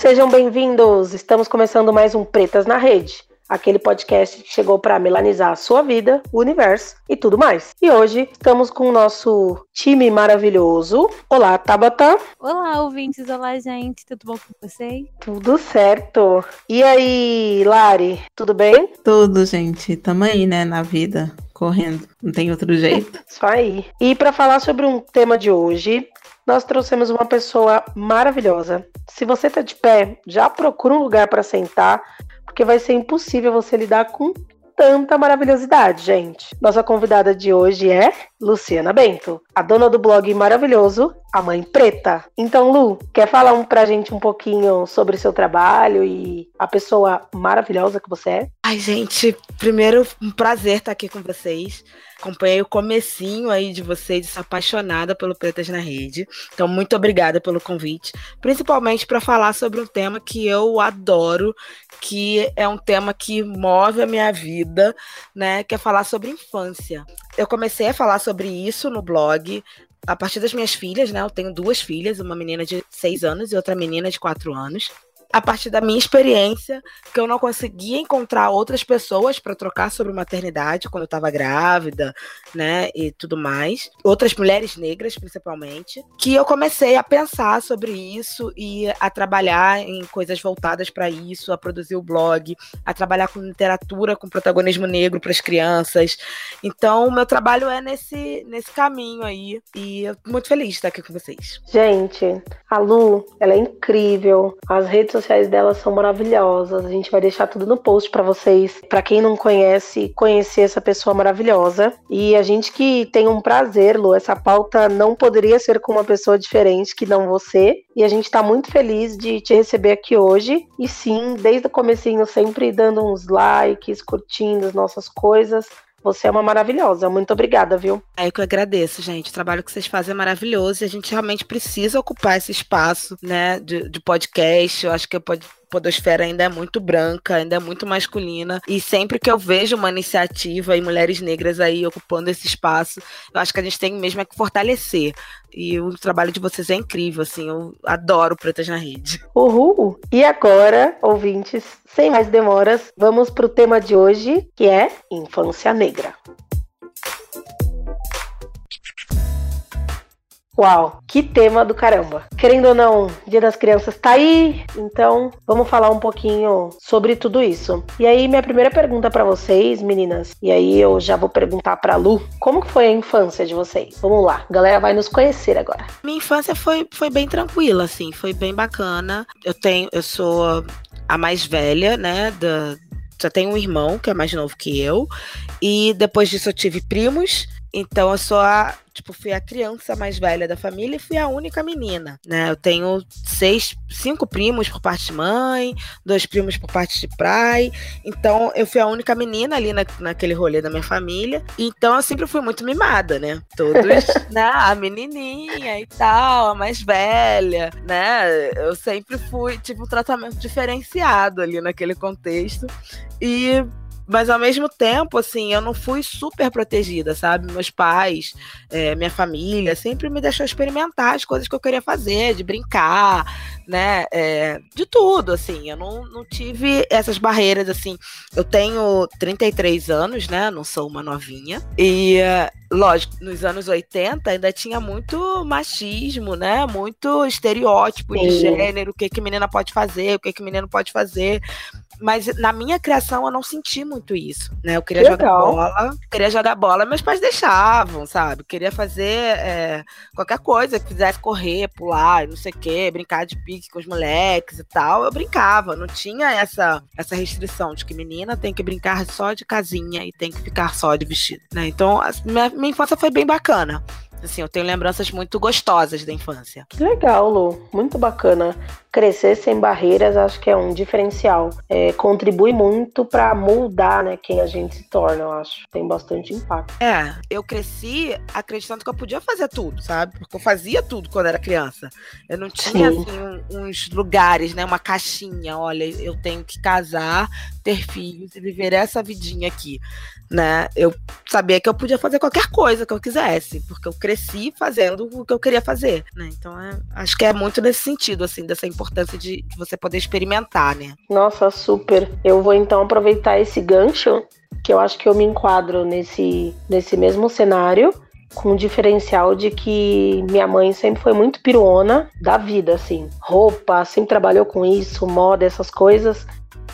Sejam bem-vindos! Estamos começando mais um Pretas na Rede, aquele podcast que chegou para melanizar a sua vida, o universo e tudo mais. E hoje estamos com o nosso time maravilhoso. Olá, Tabata. Olá, ouvintes. Olá, gente. Tudo bom com vocês? Tudo certo. E aí, Lari, tudo bem? Tudo, gente. Tamo aí, né, na vida correndo, não tem outro jeito. Isso aí. E para falar sobre um tema de hoje, nós trouxemos uma pessoa maravilhosa. Se você está de pé, já procura um lugar para sentar, porque vai ser impossível você lidar com tanta maravilhosidade, gente. Nossa convidada de hoje é Luciana Bento, a dona do blog maravilhoso A Mãe Preta. Então, Lu, quer falar um, pra gente um pouquinho sobre seu trabalho e a pessoa maravilhosa que você é? Ai, gente, primeiro, um prazer estar aqui com vocês. Acompanhei o comecinho aí de vocês, sou apaixonada pelo Pretas na Rede. Então, muito obrigada pelo convite, principalmente para falar sobre um tema que eu adoro, que é um tema que move a minha vida, né? Que é falar sobre infância. Eu comecei a falar sobre isso no blog a partir das minhas filhas, né? Eu tenho duas filhas, uma menina de seis anos e outra menina de quatro anos a partir da minha experiência, que eu não conseguia encontrar outras pessoas para trocar sobre maternidade quando eu estava grávida, né, e tudo mais. Outras mulheres negras, principalmente, que eu comecei a pensar sobre isso e a trabalhar em coisas voltadas para isso, a produzir o blog, a trabalhar com literatura com protagonismo negro para as crianças. Então, o meu trabalho é nesse, nesse caminho aí e eu tô muito feliz de estar aqui com vocês. Gente, a Lu, ela é incrível. As redes sociais dela são maravilhosas. A gente vai deixar tudo no post para vocês, para quem não conhece, conhecer essa pessoa maravilhosa. E a gente que tem um prazer, Lu, essa pauta não poderia ser com uma pessoa diferente que não você. E a gente está muito feliz de te receber aqui hoje. E sim, desde o comecinho sempre dando uns likes, curtindo as nossas coisas. Você é uma maravilhosa. Muito obrigada, viu? É que eu agradeço, gente. O trabalho que vocês fazem é maravilhoso e a gente realmente precisa ocupar esse espaço, né, de, de podcast. Eu acho que pode podosfera ainda é muito branca, ainda é muito masculina. E sempre que eu vejo uma iniciativa e mulheres negras aí ocupando esse espaço, eu acho que a gente tem mesmo é que fortalecer. E o trabalho de vocês é incrível, assim, eu adoro Pretas na Rede. Uhul! E agora, ouvintes, sem mais demoras, vamos para o tema de hoje, que é infância negra. Uau, que tema do caramba. Querendo ou não, Dia das Crianças tá aí, então vamos falar um pouquinho sobre tudo isso. E aí, minha primeira pergunta para vocês, meninas, e aí eu já vou perguntar pra Lu, como foi a infância de vocês? Vamos lá, a galera vai nos conhecer agora. Minha infância foi, foi bem tranquila, assim, foi bem bacana. Eu tenho, eu sou a mais velha, né, da, só tenho um irmão que é mais novo que eu, e depois disso eu tive primos, então eu sou a tipo, fui a criança mais velha da família e fui a única menina, né? Eu tenho seis, cinco primos por parte de mãe, dois primos por parte de pai. Então, eu fui a única menina ali na, naquele rolê da minha família. Então, eu sempre fui muito mimada, né? Todos, né? A menininha e tal, a mais velha, né? Eu sempre fui, tive um tratamento diferenciado ali naquele contexto. E mas ao mesmo tempo, assim, eu não fui super protegida, sabe? Meus pais, é, minha família, sempre me deixou experimentar as coisas que eu queria fazer, de brincar, né? É, de tudo, assim. Eu não, não tive essas barreiras, assim. Eu tenho 33 anos, né? Não sou uma novinha. E, lógico, nos anos 80 ainda tinha muito machismo, né? Muito estereótipo Sim. de gênero, o que que menina pode fazer, o que que menino pode fazer. Mas na minha criação eu não senti muito isso, né? Eu queria Legal. jogar bola, queria jogar bola, meus pais deixavam, sabe? Queria fazer é, qualquer coisa que fizesse correr, pular, não sei o quê, brincar de pique com os moleques e tal. Eu brincava, não tinha essa, essa restrição de que menina tem que brincar só de casinha e tem que ficar só de vestido, né? Então, minha, minha infância foi bem bacana. Assim, eu tenho lembranças muito gostosas da infância. Que legal, Lu. Muito bacana. Crescer sem barreiras acho que é um diferencial. É, contribui muito para moldar né, quem a gente se torna, eu acho. Tem bastante impacto. É, eu cresci acreditando que eu podia fazer tudo, sabe? Porque eu fazia tudo quando era criança. Eu não tinha, Sim. assim, um, uns lugares, né? Uma caixinha. Olha, eu tenho que casar, ter filhos e viver essa vidinha aqui, né? Eu sabia que eu podia fazer qualquer coisa que eu quisesse, porque eu cresci cresci fazendo o que eu queria fazer, né? Então é, acho que é muito nesse sentido, assim, dessa importância de, você poder experimentar, né? Nossa, super. Eu vou então aproveitar esse gancho, que eu acho que eu me enquadro nesse, nesse mesmo cenário com o diferencial de que minha mãe sempre foi muito piruona da vida, assim. Roupa, sempre trabalhou com isso, moda, essas coisas.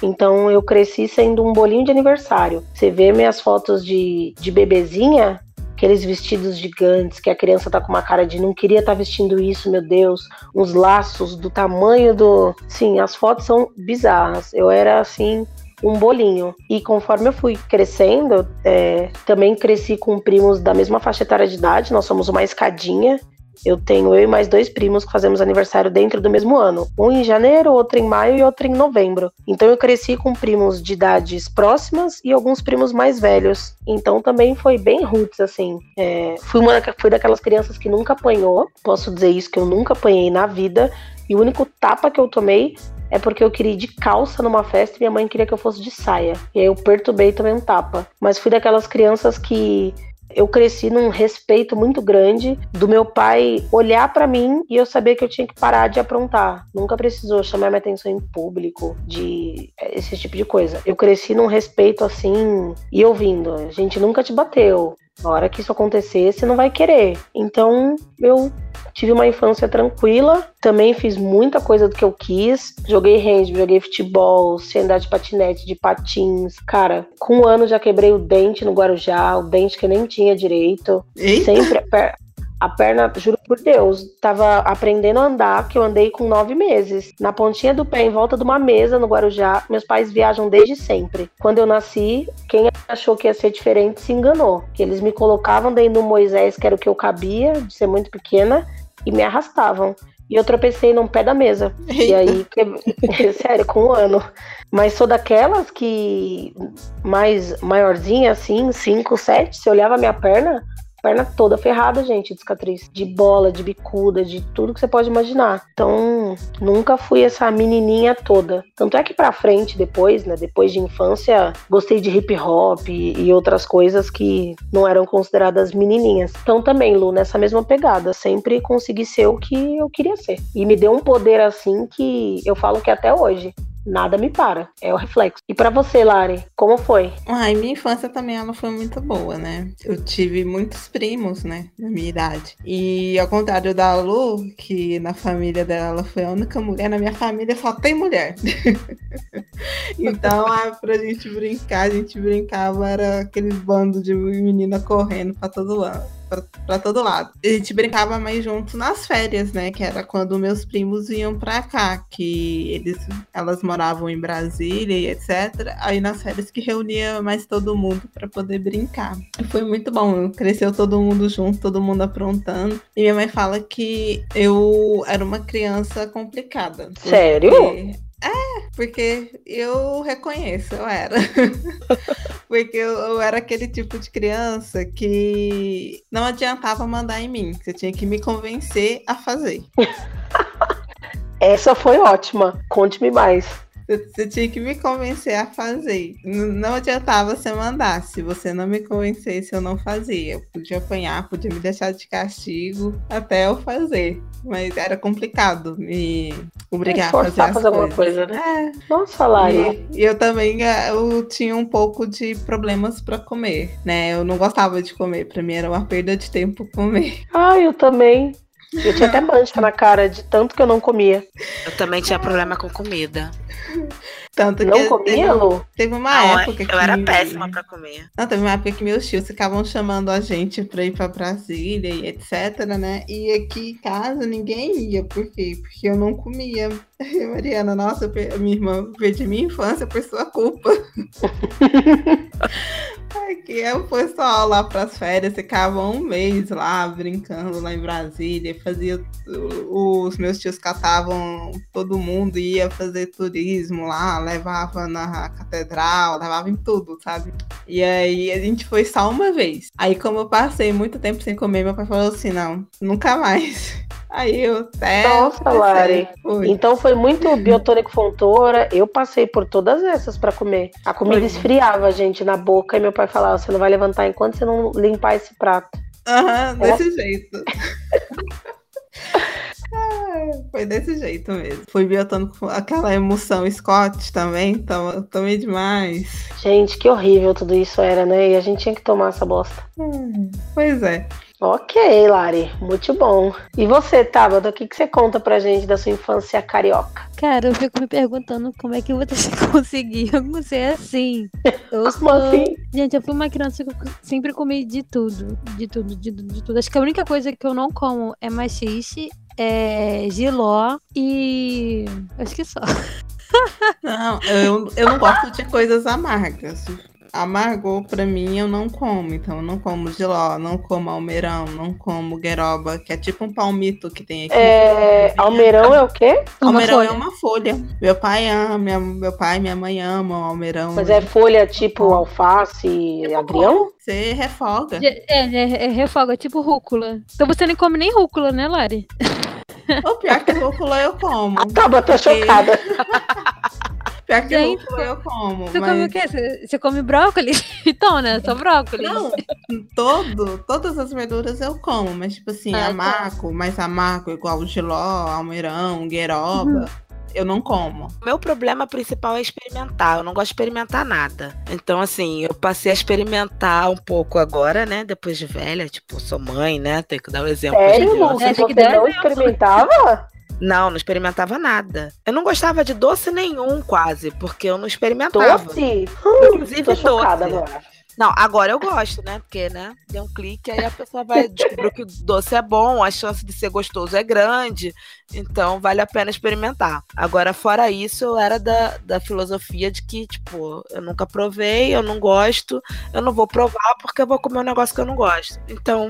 Então eu cresci sendo um bolinho de aniversário. Você vê minhas fotos de, de bebezinha, aqueles vestidos gigantes, que a criança tá com uma cara de não queria estar tá vestindo isso, meu Deus, uns laços do tamanho do. Sim, as fotos são bizarras. Eu era assim, um bolinho. E conforme eu fui crescendo, é, também cresci com primos da mesma faixa etária de idade, nós somos uma escadinha. Eu tenho eu e mais dois primos que fazemos aniversário dentro do mesmo ano. Um em janeiro, outro em maio e outro em novembro. Então eu cresci com primos de idades próximas e alguns primos mais velhos. Então também foi bem roots, assim. É, fui, uma, fui daquelas crianças que nunca apanhou. Posso dizer isso, que eu nunca apanhei na vida. E o único tapa que eu tomei é porque eu queria ir de calça numa festa e minha mãe queria que eu fosse de saia. E aí eu perturbei também um tapa. Mas fui daquelas crianças que eu cresci num respeito muito grande do meu pai olhar para mim e eu saber que eu tinha que parar de aprontar. Nunca precisou chamar minha atenção em público, de esse tipo de coisa. Eu cresci num respeito assim e ouvindo. A gente nunca te bateu. Na hora que isso acontecer, você não vai querer. Então, eu tive uma infância tranquila, também fiz muita coisa do que eu quis. Joguei hand, joguei futebol, sei andar de patinete, de patins. Cara, com um ano já quebrei o dente no Guarujá, o dente que eu nem tinha direito. Eita. Sempre a perna, juro por Deus, tava aprendendo a andar, que eu andei com nove meses. Na pontinha do pé, em volta de uma mesa no Guarujá. Meus pais viajam desde sempre. Quando eu nasci, quem achou que ia ser diferente se enganou. Que eles me colocavam dentro do Moisés, que era o que eu cabia, de ser muito pequena, e me arrastavam. E eu tropecei num pé da mesa. E aí, que... sério, com um ano. Mas sou daquelas que mais maiorzinha, assim, 5, 7, se olhava minha perna, perna toda ferrada, gente, de cicatriz. De bola, de bicuda, de tudo que você pode imaginar. Então, nunca fui essa menininha toda. Tanto é que pra frente, depois, né, depois de infância, gostei de hip hop e outras coisas que não eram consideradas menininhas. Então, também, Lu, nessa mesma pegada, sempre consegui ser o que eu queria ser. E me deu um poder assim que eu falo que até hoje nada me para. É o reflexo. E para você, Lari, como foi? Ai, minha infância também ela foi muito boa, né? Eu tive muitos primos, né, na minha idade. E ao contrário da Lu, que na família dela ela foi a única mulher, na minha família só tem mulher. então, é, pra gente brincar, a gente brincava, era aquele bando de menina correndo pra todo lado para todo lado. A gente brincava mais junto nas férias, né? Que era quando meus primos vinham para cá, que eles, elas moravam em Brasília e etc. Aí nas férias que reunia mais todo mundo para poder brincar. E foi muito bom, cresceu todo mundo junto, todo mundo aprontando. E minha mãe fala que eu era uma criança complicada. Sério? É, porque eu reconheço, eu era. porque eu, eu, era aquele tipo de criança que não adiantava mandar em mim. Você tinha que me convencer a fazer. Essa foi ótima. Conte-me mais. Você tinha que me convencer a fazer. Não adiantava você mandar. Se você não me convencesse, eu não fazia. Eu podia apanhar, podia me deixar de castigo até eu fazer. Mas era complicado me obrigar a fazer, fazer alguma coisa, né? É. Nossa, Lari. E, e eu também é, eu tinha um pouco de problemas para comer, né? Eu não gostava de comer. Pra mim era uma perda de tempo comer. Ah, eu também. Eu tinha até mancha na cara de tanto que eu não comia. Eu também tinha problema com comida. Tanto não que comia, teve, Lu? Teve uma não, época eu que. Eu era péssima pra comer. Não, teve uma época que meus tios ficavam chamando a gente pra ir pra Brasília e etc, né? E aqui em casa ninguém ia. Por quê? Porque eu não comia. E Mariana, nossa, minha irmã veio de minha infância por sua culpa. Aqui é o pessoal lá para as férias, ficava um mês lá brincando lá em Brasília, fazia os meus tios catavam todo mundo, ia fazer turismo lá, levava na catedral, levava em tudo, sabe? E aí a gente foi só uma vez. Aí como eu passei muito tempo sem comer, meu pai falou assim, não, nunca mais. Aí eu até. Nossa, Lari. Então foi muito biotônico fontora. Eu passei por todas essas para comer. A comida foi. esfriava, gente, na boca. E meu pai falava: você não vai levantar enquanto você não limpar esse prato. Aham, desse jeito. Ai, Foi desse jeito mesmo. Fui botando com aquela emoção Scott também, tava, tomei demais. Gente, que horrível tudo isso era, né? E a gente tinha que tomar essa bosta. Hum, Pois é. Ok, Lari, muito bom. E você, Tabata, o que, que você conta pra gente da sua infância carioca? Cara, eu fico me perguntando como é que vocês conseguiam ser assim. Eu Como sou... assim? Gente, eu fui uma criança que eu sempre comi de tudo. De tudo, de, tudo, de tudo. Acho que a única coisa que eu não como é machixe, é giló e. Acho que só. Não, eu, eu não gosto de coisas amargas. Amargo, pra mim, eu não como. Então, eu não como giló, não como almeirão, não como gueroba, que é tipo um palmito que tem aqui. É, almeirão é o quê? Uma almeirão é uma folha. Meu pai ama, minha- meu pai e minha mãe amam almeirão. Mas é folha tipo alface e agrião? Você refoga. É, é, é refoga, tipo rúcula. Então você nem come nem rúcula, né, Lari? O pior que rúcula eu como. A Tabata tá chocada. Pior que Gente, rúcula eu como. Você mas... come o quê? Você, você come brócolis? Então, né? Só brócolis. Não, todo, todas as verduras eu como, mas tipo assim, Ah, tá. amargo, mais amargo, igual o giló, almeirão, gueroba, Uhum. eu não como. O meu problema principal é experimentar. Eu não gosto de experimentar nada. Então, assim, eu passei a experimentar um pouco agora, né? Depois de velha, tipo, sou mãe, né? Tenho que dar o exemplo. de Sério, criança. Lu? É, Você não exemplo. experimentava? Não, não experimentava nada. Eu não gostava de doce nenhum, quase, porque eu não experimentava. Doce? Inclusive Tô chocada doce. agora. Não, agora eu gosto, né? Porque, né? Deu um clique, aí a pessoa vai descobrir que o doce é bom, a chance de ser gostoso é grande, então vale a pena experimentar. Agora, fora isso, eu era da, da filosofia de que, tipo, eu nunca provei, eu não gosto, eu não vou provar porque eu vou comer um negócio que eu não gosto. Então.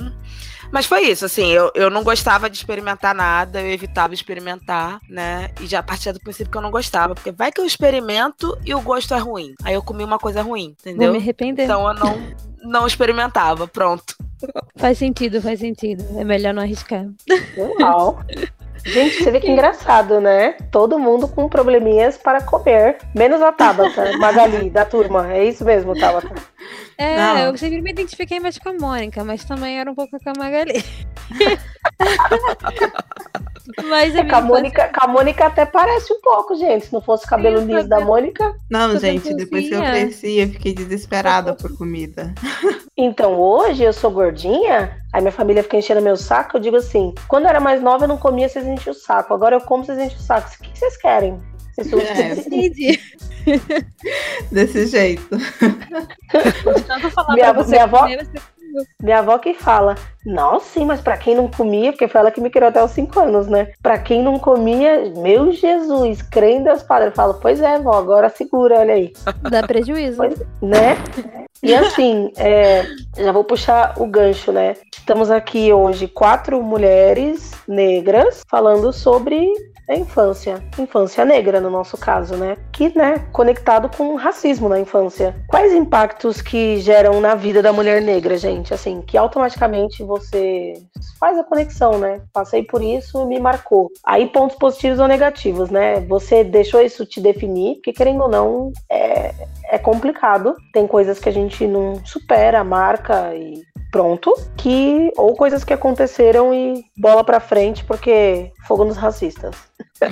Mas foi isso, assim, eu, eu não gostava de experimentar nada, eu evitava experimentar, né? E já partia do princípio que eu não gostava, porque vai que eu experimento e o gosto é ruim. Aí eu comi uma coisa ruim, Vou entendeu? me arrepender. Então eu não, não experimentava, pronto. Faz sentido, faz sentido. É melhor não arriscar. Uau. Gente, você vê que engraçado, né? Todo mundo com probleminhas para comer. Menos a Tabata, Magali, da turma. É isso mesmo, Tabata. É, Não. eu sempre me identifiquei mais com a Mônica, mas também era um pouco com a Magali. mas a É, com, a infância- Mônica, com a Mônica até parece um pouco, gente. Se não fosse o cabelo Sim, liso da Mônica. Não, Tô gente, depois que eu cresci, eu fiquei desesperada por comida. Então, hoje eu sou gordinha, aí minha família fica enchendo meu saco, eu digo assim, quando eu era mais nova eu não comia, vocês enchiam o saco. Agora eu como, vocês enchem o saco. O que vocês querem? Vocês são- É. Desse jeito. Tanto falar Minha- pra você minha avó- comer, você- Minha avó que fala, nossa, sim, mas pra quem não comia, porque foi ela que me criou até os 5 anos, né? Pra quem não comia, meu Jesus, crê em Deus Padre. Eu falo, pois é, vó, agora segura, olha aí. Dá prejuízo. Pois né? E assim, é, já vou puxar o gancho, né? Estamos aqui hoje, quatro mulheres negras, falando sobre a infância. Infância negra, no nosso caso, né? Que, né, conectado com racismo na infância. Quais impactos que geram na vida da mulher negra, gente? Assim, que automaticamente você faz a conexão, né? Passei por isso, me marcou. Aí, pontos positivos ou negativos, né? Você deixou isso te definir, porque querendo ou não, é, é complicado. Tem coisas que a gente não supera, marca e pronto. Que, ou coisas que aconteceram e bola pra frente, porque fogo nos racistas.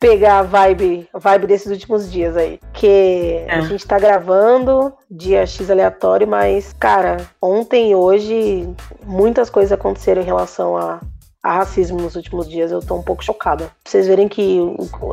Pegar a vibe, a vibe desses últimos dias aí. Que a É. gente tá gravando dia X aleatório, mas, cara, ontem e hoje muitas coisas aconteceram em relação a, a racismo nos últimos dias. Eu tô um pouco chocada. Pra vocês verem que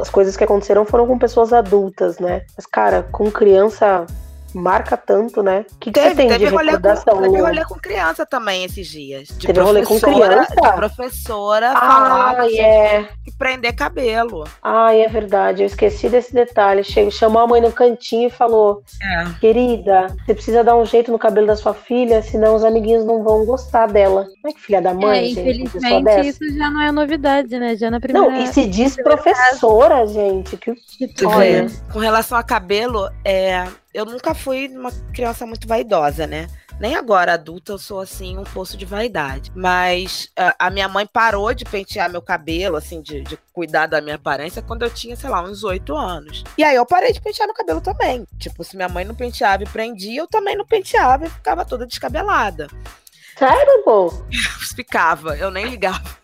as coisas que aconteceram foram com pessoas adultas, né? Mas, cara, com criança marca tanto, né? O que, que você Teve, tem teve, de rolê recordação? com, teve rolê com criança também esses dias. De Teve rolê com criança? De professora falar Ah, que tinha é. que prender cabelo. Ai, é verdade. Eu esqueci desse detalhe. Chegou, chamou a mãe no cantinho e falou: É. Querida, você precisa dar um jeito no cabelo da sua filha, senão os amiguinhos não vão gostar dela. Ai, que filha da mãe, é, gente. infelizmente isso já não é novidade, né? Já na primeira. Não, e se diz professora, gente. Que que Olha. Com relação a cabelo, é, eu nunca fui uma criança muito vaidosa, né? Nem agora, adulta, eu sou assim, um poço de vaidade. Mas a, a minha mãe parou de pentear meu cabelo, assim, de, de cuidar da minha aparência, quando eu tinha, sei lá, uns oito anos. E aí eu parei de pentear meu cabelo também. Tipo, se minha mãe não penteava e prendia, eu também não penteava e ficava toda descabelada. Sério, pô? Ficava, eu nem ligava.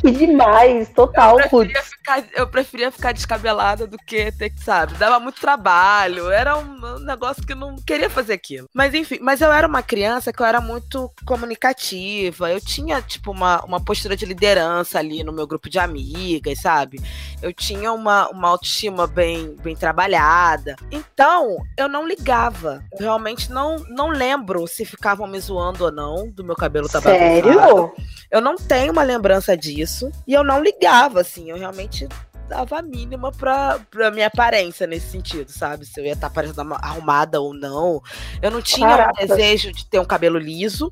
Que demais, total. Eu preferia, ficar, eu preferia ficar descabelada do que ter que, sabe? Dava muito trabalho, era um negócio que eu não queria fazer aquilo. Mas enfim, mas eu era uma criança que eu era muito comunicativa, eu tinha, tipo, uma, uma postura de liderança ali no meu grupo de amigas, sabe? Eu tinha uma, uma autoestima bem, bem trabalhada. Então, eu não ligava. Eu realmente não, não lembro se ficavam me zoando ou não do meu cabelo tá Sério? Eu não tenho uma lembrança disso. E eu não ligava, assim. Eu realmente dava a mínima pra, pra minha aparência nesse sentido, sabe? Se eu ia estar tá parecendo arrumada ou não. Eu não tinha Caraca. um desejo de ter um cabelo liso,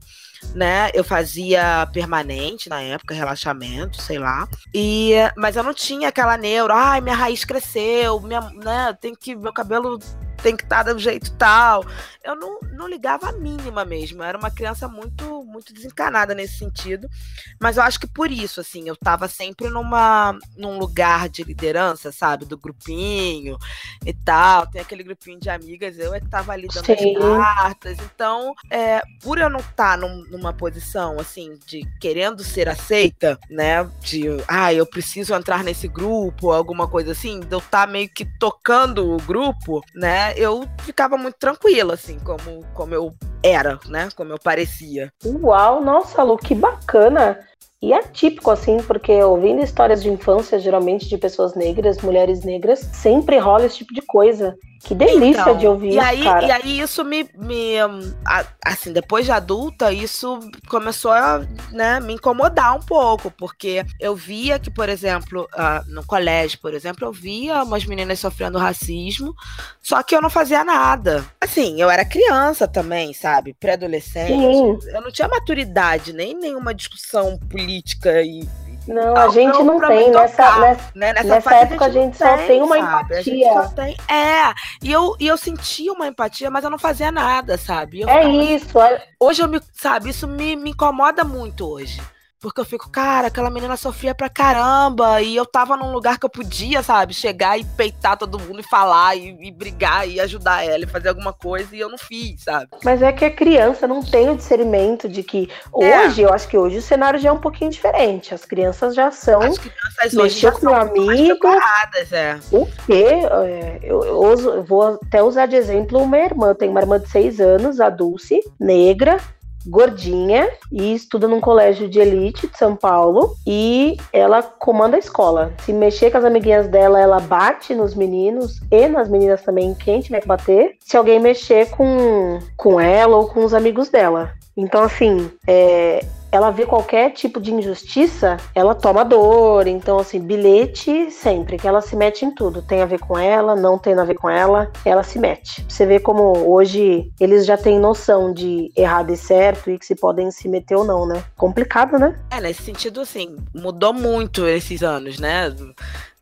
né? Eu fazia permanente na época, relaxamento, sei lá. E, mas eu não tinha aquela neuro, ai, minha raiz cresceu, minha, né? Tem que meu cabelo tem que estar tá do jeito tal. Eu não, não ligava a mínima mesmo. Eu era uma criança muito, muito desencanada nesse sentido. Mas eu acho que por isso, assim, eu estava sempre numa, num lugar de liderança, sabe? Do grupinho e tal. Tem aquele grupinho de amigas, eu é que estava ali dando Sim. as cartas. Então, é, por eu não estar tá num, numa posição, assim, de querendo ser aceita, né? De, ah, eu preciso entrar nesse grupo, alguma coisa assim, de eu estar tá meio que tocando o grupo, né? Eu ficava muito tranquila, assim, como, como eu era, né? Como eu parecia. Uau, nossa, Lu, que bacana! E é típico, assim, porque ouvindo histórias de infância, geralmente de pessoas negras, mulheres negras, sempre rola esse tipo de coisa. Que delícia então, de ouvir e aí, cara. E aí isso me, me, assim, depois de adulta, isso começou a né, me incomodar um pouco, porque eu via que, por exemplo, uh, no colégio, por exemplo, eu via umas meninas sofrendo racismo, só que eu não fazia nada. Assim, eu era criança também, sabe? Pré-adolescente. Eu não tinha maturidade, nem nenhuma discussão política e não, a gente não tem. Nessa, nessa, né? nessa, nessa época a gente, a gente só tem, uma sabe? empatia. Tem, é, e eu, e eu sentia uma empatia, mas eu não fazia nada, sabe? Eu é isso. Hoje eu me, sabe, isso me, me incomoda muito hoje. Porque eu fico, cara, aquela menina sofria pra caramba. E eu tava num lugar que eu podia, sabe, chegar e peitar todo mundo e falar e, e brigar e ajudar ela e fazer alguma coisa. E eu não fiz, sabe? Mas é que a criança não tem o discernimento de que é. hoje, eu acho que hoje o cenário já é um pouquinho diferente. As crianças já são. As crianças hoje já com meu amigo. É. O quê? É, eu, eu, uso, eu vou até usar de exemplo uma irmã. Eu tenho uma irmã de seis anos, a Dulce, negra gordinha e estuda num colégio de elite de São Paulo e ela comanda a escola. Se mexer com as amiguinhas dela, ela bate nos meninos e nas meninas também, quem tiver que bater. Se alguém mexer com, com ela ou com os amigos dela. Então, assim, é, ela vê qualquer tipo de injustiça, ela toma dor. Então, assim, bilhete sempre, que ela se mete em tudo. Tem a ver com ela, não tem a ver com ela, ela se mete. Você vê como hoje eles já têm noção de errado e certo e que se podem se meter ou não, né? Complicado, né? É, nesse sentido, assim, mudou muito esses anos, né?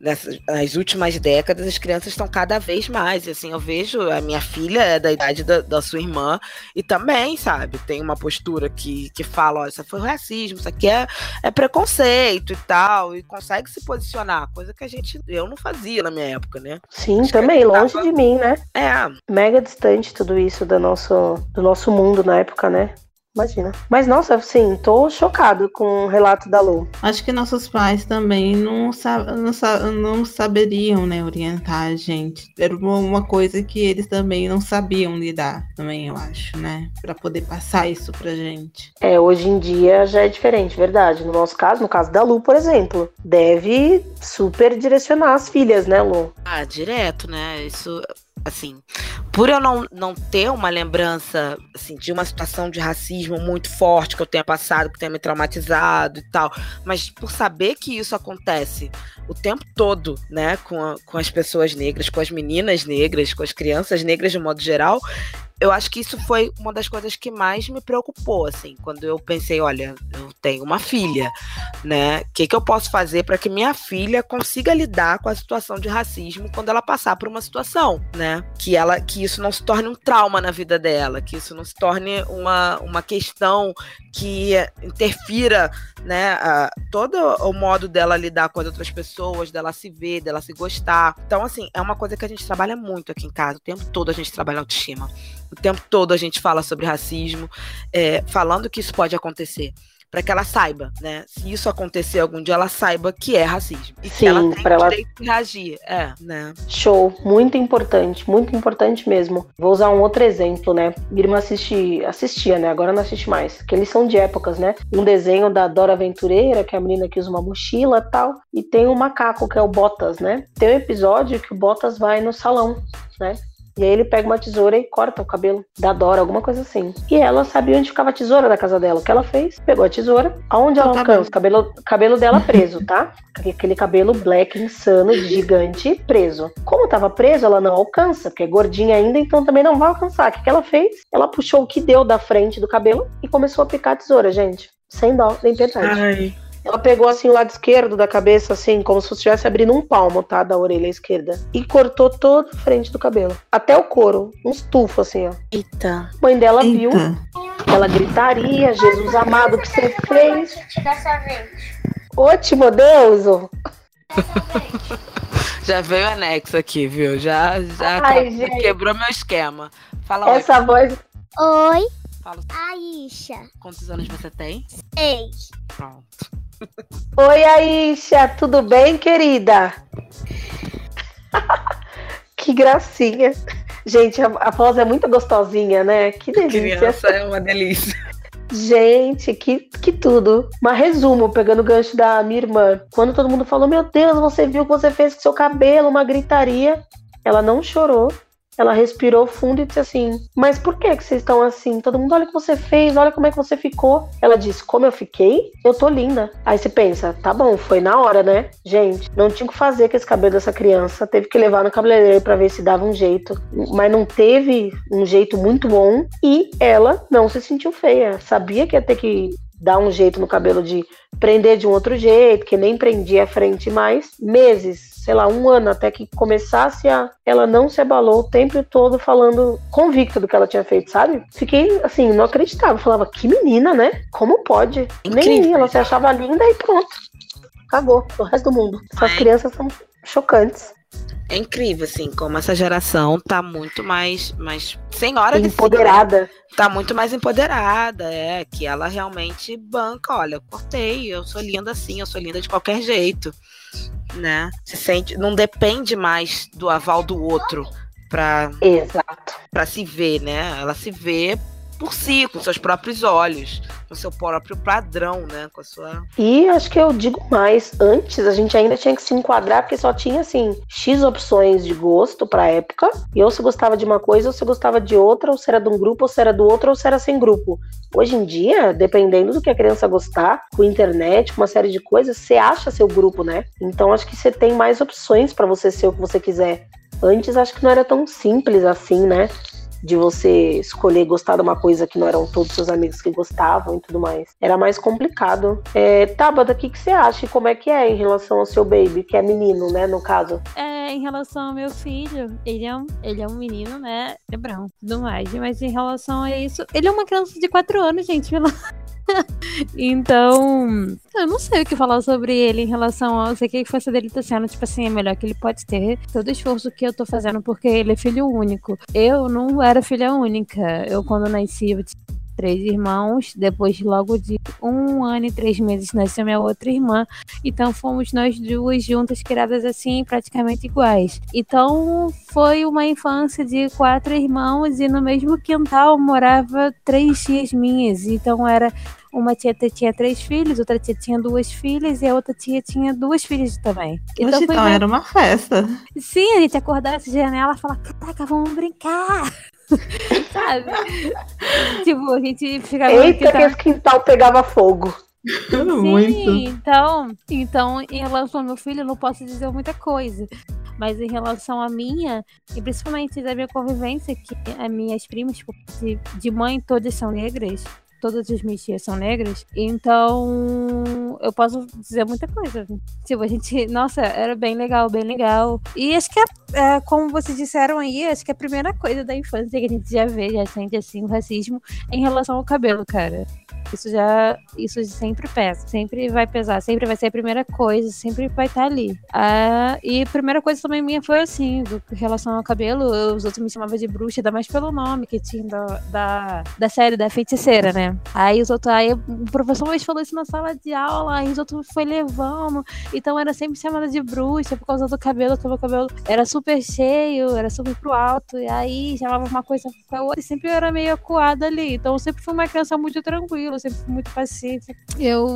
Nessas, nas últimas décadas, as crianças estão cada vez mais. Assim, eu vejo a minha filha é da idade da, da sua irmã e também, sabe, tem uma postura que, que fala: ó, isso foi racismo, isso aqui é, é preconceito e tal, e consegue se posicionar, coisa que a gente, eu não fazia na minha época, né? Sim, Acho também, longe tava... de mim, né? É. Mega distante tudo isso do nosso, do nosso mundo na época, né? Imagina. Mas, nossa, assim, tô chocado com o relato da Lu. Acho que nossos pais também não, não, não saberiam, né, orientar a gente. Era uma coisa que eles também não sabiam lidar, também, eu acho, né? Pra poder passar isso pra gente. É, hoje em dia já é diferente, verdade. No nosso caso, no caso da Lu, por exemplo, deve super direcionar as filhas, né, Lu? Ah, direto, né? Isso assim, por eu não, não ter uma lembrança, assim, de uma situação de racismo muito forte que eu tenha passado, que tenha me traumatizado e tal, mas por saber que isso acontece o tempo todo, né, com, a, com as pessoas negras, com as meninas negras, com as crianças negras de modo geral, eu acho que isso foi uma das coisas que mais me preocupou, assim, quando eu pensei, olha, eu tenho uma filha, né? O que, que eu posso fazer para que minha filha consiga lidar com a situação de racismo quando ela passar por uma situação, né? Que ela, que isso não se torne um trauma na vida dela, que isso não se torne uma, uma questão que interfira, né? A, todo o modo dela lidar com as outras pessoas, dela se ver, dela se gostar. Então, assim, é uma coisa que a gente trabalha muito aqui em casa, o tempo todo a gente trabalha autoestima O tempo todo a gente fala sobre racismo, é, falando que isso pode acontecer para que ela saiba, né? Se isso acontecer algum dia, ela saiba que é racismo. E Sim, que ela tem o ela- direito de reagir. É, né? Show, muito importante, muito importante mesmo. Vou usar um outro exemplo, né? Minha irmã assisti, assistia, né? Agora não assiste mais. Que eles são de épocas, né? Um desenho da Dora Aventureira, que é a menina que usa uma mochila e tal. E tem um macaco, que é o Botas, né? Tem um episódio que o Botas vai no salão, né? E aí ele pega uma tesoura e corta o cabelo da Dora, alguma coisa assim. E ela sabia onde ficava a tesoura da casa dela. O que ela fez? Pegou a tesoura. Aonde ela alcança? O cabelo, cabelo dela preso, tá? Aquele cabelo black, insano, gigante, preso. Como tava preso, ela não alcança, porque é gordinha ainda, então também não vai alcançar. O que, que ela fez? Ela puxou o que deu da frente do cabelo e começou a picar a tesoura, gente. Sem dó, nem piedade. Ai. Ela pegou assim o lado esquerdo da cabeça, assim, como se estivesse abrindo um palmo, tá? Da orelha esquerda. E cortou toda a frente do cabelo. Até o couro. Um estufo, assim, ó. Eita. Mãe dela viu, Eita. ela gritaria, Jesus amado, o que você fez? Dessa vez. Ótimo Deus! ô. Já veio anexo aqui, viu? Já, já Ai, que- gente. quebrou meu esquema. Fala oi. Essa voz. Oi, Fala Aisha. quantos anos você tem? Seis. Pronto. Oi, Aisha, tudo bem, querida? que gracinha. Gente, a, a voz é muito gostosinha, né? Que delícia. Criança é uma delícia. Gente, que, que tudo. Mas resumo, pegando o gancho da minha irmã. Quando todo mundo falou, meu Deus, você viu o que você fez com seu cabelo, uma gritaria. Ela não chorou. Ela respirou fundo e disse assim: Mas por que, que vocês estão assim? Todo mundo, olha o que você fez, olha como é que você ficou. Ela disse: Como eu fiquei? Eu tô linda. Aí você pensa: Tá bom, foi na hora, né? Gente, não tinha o que fazer com esse cabelo dessa criança. Teve que levar no cabeleireiro pra ver se dava um jeito. Mas não teve um jeito muito bom. E ela não se sentiu feia. Sabia que ia ter que dar um jeito no cabelo de prender de um outro jeito, que nem prendia a frente mais. Meses, sei lá, um ano até que começasse a. Ela não se abalou o tempo todo falando convicta do que ela tinha feito, sabe? Fiquei assim, não acreditava. Falava, que menina, né? Como pode? Nem Incrível. aí, ela se achava linda e pronto. Cagou o resto do mundo. Essas Ai. crianças são chocantes. É incrível, assim, como essa geração tá muito mais, mais senhora de si, né? Empoderada. tá muito mais empoderada, é, que ela realmente banca, olha, eu cortei, eu sou linda assim, eu sou linda de qualquer jeito, né? Se sente, não depende mais do aval do outro pra, Exato. pra se ver, né? Ela se vê por si, com seus próprios olhos, com seu próprio padrão, né? Com a sua. E acho que eu digo mais, antes a gente ainda tinha que se enquadrar, porque só tinha assim, X opções de gosto pra época. E ou você gostava de uma coisa, ou você gostava de outra, ou você era de um grupo, ou você era do outro, ou você era sem grupo. Hoje em dia, dependendo do que a criança gostar, com internet, com uma série de coisas, você acha seu grupo, né? Então acho que você tem mais opções pra você ser o que você quiser. Antes acho que não era tão simples assim, né? De você escolher gostar de uma coisa que não eram todos seus amigos que gostavam e tudo mais. Era mais complicado. É, Tabata, o que, que você acha como é que é em relação ao seu baby, que é menino, né, no caso? É, em relação ao meu filho, ele é um, ele é um menino, né? É branco tudo mais. Mas em relação a isso, ele é uma criança de 4 anos, gente. pelo- então, eu não sei o que falar sobre ele em relação ao. Sei que a infância dele tá sendo, tipo assim, a melhor que ele pode ter. Todo o esforço que eu tô fazendo, porque ele é filho único. Eu não era filha única. Eu, quando nasci, eu três irmãos. Depois, logo de um ano e três meses, nasceu minha outra irmã. Então fomos nós duas juntas, criadas assim, praticamente iguais. Então foi uma infância de quatro irmãos e no mesmo quintal morava três tias minhas. Então era uma tia tinha três filhos, outra tia tinha duas filhas e a outra tia tinha duas filhas também. Então, foi então era uma festa. Sim, a gente acordava essa janela e falava, caraca, vamos brincar. Sabe? tipo, a gente ficava Eita, que esse quintal pegava fogo. Sim, muito. então, então, em relação ao meu filho, eu não posso dizer muita coisa. Mas em relação à minha, e principalmente da minha convivência, que as minhas primas, tipo, de, de mãe, todas são negras. Todas as minhas tias são negras. Então, eu posso dizer muita coisa. Tipo, a gente, nossa, era bem legal, bem legal. E acho que, é, é, como vocês disseram aí, acho que a primeira coisa da infância que a gente já vê, já sente assim, o racismo, é em relação ao cabelo, cara. Isso já, isso sempre pesa, sempre vai pesar, sempre vai ser a primeira coisa, sempre vai estar ali. Ah, e a primeira coisa também minha foi assim, do, em relação ao cabelo, os outros me chamavam de bruxa, ainda mais pelo nome que tinha da, da, da série da feiticeira, né? Aí os outros, aí o professor mais falou isso na sala de aula, aí os outros foi levando, então era sempre chamada de bruxa por causa do cabelo, que o meu cabelo era super cheio, era super pro alto, e aí chamava uma coisa com a outra, e sempre eu era meio acuada ali. Então eu sempre fui uma criança muito tranquila, sempre fui muito pacífica. Eu,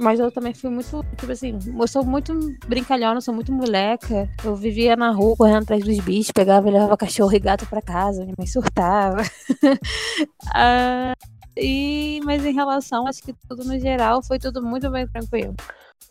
mas eu também fui muito, tipo assim, eu sou muito brincalhona, sou muito moleca. Eu vivia na rua correndo atrás dos bichos, pegava e levava cachorro e gato pra casa, minha mãe surtava. ah, e, mas em relação, acho que tudo no geral foi tudo muito bem tranquilo.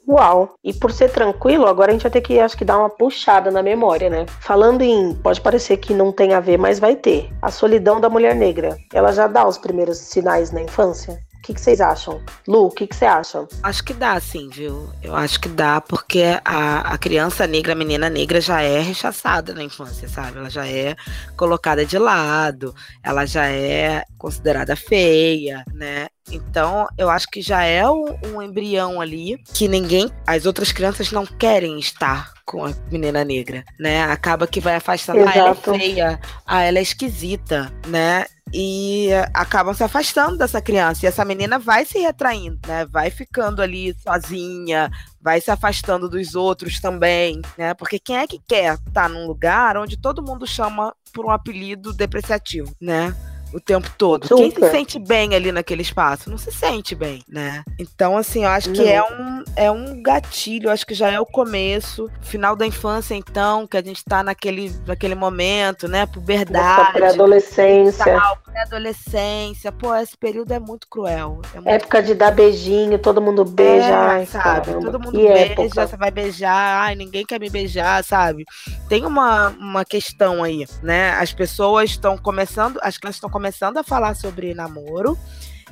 Uau! E por ser tranquilo, agora a gente vai ter que, acho que, dar uma puxada na memória, né? Falando em. Pode parecer que não tem a ver, mas vai ter. A solidão da mulher negra. Ela já dá os primeiros sinais na infância? O que, que vocês acham? Lu, o que, que você acha? Acho que dá, sim, viu? Eu acho que dá, porque a, a criança negra, a menina negra, já é rechaçada na infância, sabe? Ela já é colocada de lado, ela já é considerada feia, né? Então, eu acho que já é um, um, embrião ali que ninguém, as outras crianças não querem estar com a menina negra, né? Acaba que vai afastando. Ah, ela é feia, ah, ela é esquisita, né? E acabam se afastando dessa criança. E essa menina vai se retraindo, né? Vai ficando ali sozinha, vai se afastando dos outros também, né? Porque quem é que quer estar tá num lugar onde todo mundo chama por um apelido depreciativo, né? O tempo todo. Super. Quem se sente bem ali naquele espaço? Não se sente bem, né? Então, assim, eu acho que é um, é um gatilho, eu acho que já é o começo, final da infância, então, que a gente tá naquele, naquele momento, né? Puberdade. Pré-adolescência. Pré-adolescência. Pô, esse período é muito cruel. É muito época cruel. de dar beijinho, todo mundo beija. É, ai, sabe? Caramba, todo mundo beija, época. você vai beijar, ai, ninguém quer me beijar, sabe? Tem uma, uma questão aí, né? As pessoas estão começando, as crianças estão começando a falar sobre namoro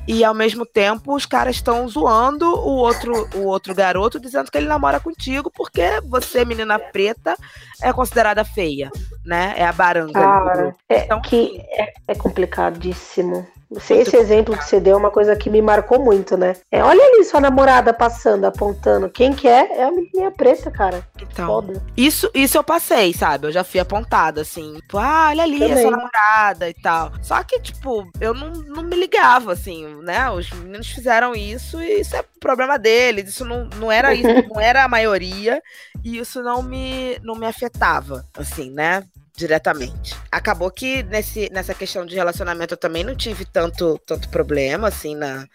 e ao mesmo tempo os caras estão zoando o outro o outro garoto dizendo que ele namora contigo porque você menina preta é considerada feia né? É a baranga é então que é, é complicadíssimo esse exemplo que você deu é uma coisa que me marcou muito, né? É, olha ali sua namorada passando, apontando. Quem que é? É a menina preta, cara. Então, Foda. Isso, isso eu passei, sabe? Eu já fui apontada, assim. Tipo, ah, olha ali, Também. a sua namorada e tal. Só que, tipo, eu não, não me ligava, assim, né? Os meninos fizeram isso e isso é problema deles. Isso não, não era isso, não era a maioria. E isso não me, não me afetava, assim, né? Diretamente. Acabou que nesse, nessa questão de relacionamento eu também não tive tanto, tanto problema, assim, na,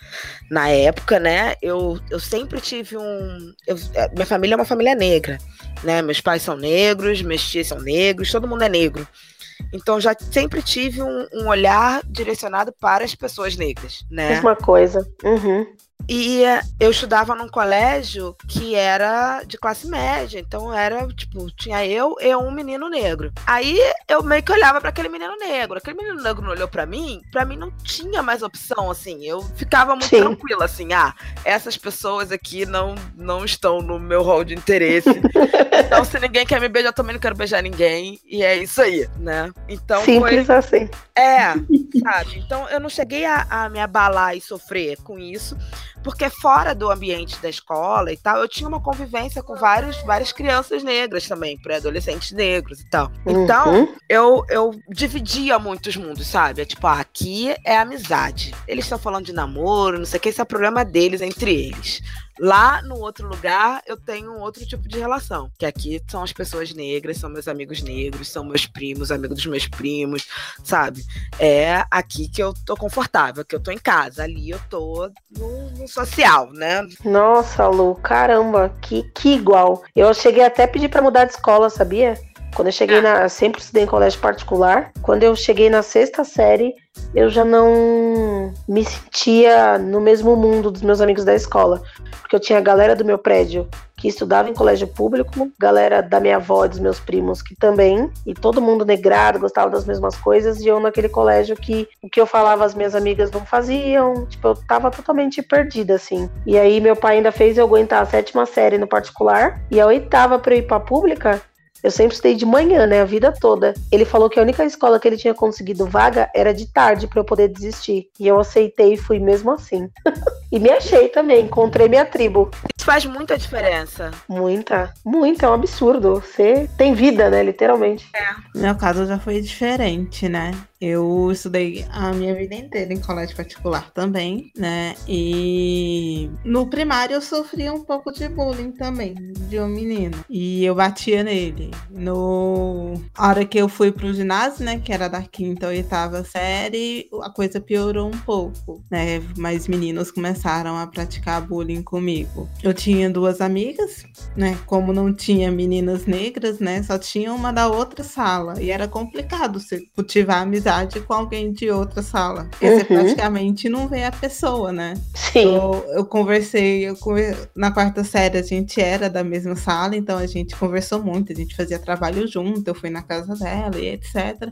na época, né? Eu, eu sempre tive um. Eu, é, minha família é uma família negra, né? Meus pais são negros, meus tios são negros, todo mundo é negro. Então já sempre tive um, um olhar direcionado para as pessoas negras, né? Mesma coisa. Uhum. E eu estudava num colégio que era de classe média, então era tipo, tinha eu e um menino negro. Aí eu meio que olhava para aquele menino negro. Aquele menino negro não olhou para mim, para mim não tinha mais opção assim. Eu ficava muito Sim. tranquila assim, ah, essas pessoas aqui não não estão no meu rol de interesse. então se ninguém quer me beijar, eu também não quero beijar ninguém, e é isso aí, né? Então Simples foi... assim. É, sabe? Então eu não cheguei a, a me abalar e sofrer com isso porque fora do ambiente da escola e tal, eu tinha uma convivência com vários, várias crianças negras também, pré-adolescentes negros e tal. Então, uhum. eu, eu dividia muitos mundos, sabe? É tipo, ah, aqui é amizade. Eles estão falando de namoro, não sei o que, esse é o problema deles entre eles. Lá no outro lugar, eu tenho um outro tipo de relação. Que aqui são as pessoas negras, são meus amigos negros, são meus primos, amigos dos meus primos, sabe? É aqui que eu tô confortável, que eu tô em casa. Ali eu tô no, no social, né? Nossa, Lu, caramba, que, que igual. Eu cheguei até a pedir pra mudar de escola, sabia? Quando eu cheguei ah. na. Sempre estudei em colégio particular. Quando eu cheguei na sexta série, eu já não me sentia no mesmo mundo dos meus amigos da escola. Porque eu tinha a galera do meu prédio que estudava em colégio público, galera da minha avó e dos meus primos que também, e todo mundo negrado, gostava das mesmas coisas, e eu naquele colégio que o que eu falava as minhas amigas não faziam, tipo, eu tava totalmente perdida, assim. E aí meu pai ainda fez eu aguentar a sétima série no particular, e a oitava pra eu ir pra pública, Eu sempre estudei de manhã, né? A vida toda. Ele falou que a única escola que ele tinha conseguido vaga era de tarde para eu poder desistir. E eu aceitei e fui mesmo assim. e me achei também, encontrei minha tribo. Isso faz muita diferença. Muita, muita, é um absurdo. Você tem vida, né? Literalmente. No meu caso já foi diferente, né? Eu estudei a minha vida inteira em colégio particular também, né? E no primário eu sofria um pouco de bullying também, de um menino. E eu batia nele. No a hora que eu fui pro ginásio, né? Que era da quinta ou oitava série, a coisa piorou um pouco, né? Mais meninos começaram a praticar bullying comigo. Eu tinha duas amigas, né? Como não tinha meninas negras, né? Só tinha uma da outra sala. E era complicado você cultivar amizade com alguém de outra sala. Porque você Uhum. praticamente não vê a pessoa, né? Sim. Eu, eu conversei, eu conver- na quarta série a gente era da mesma sala, então a gente conversou muito, a gente fazia trabalho junto, eu fui na casa dela e etc.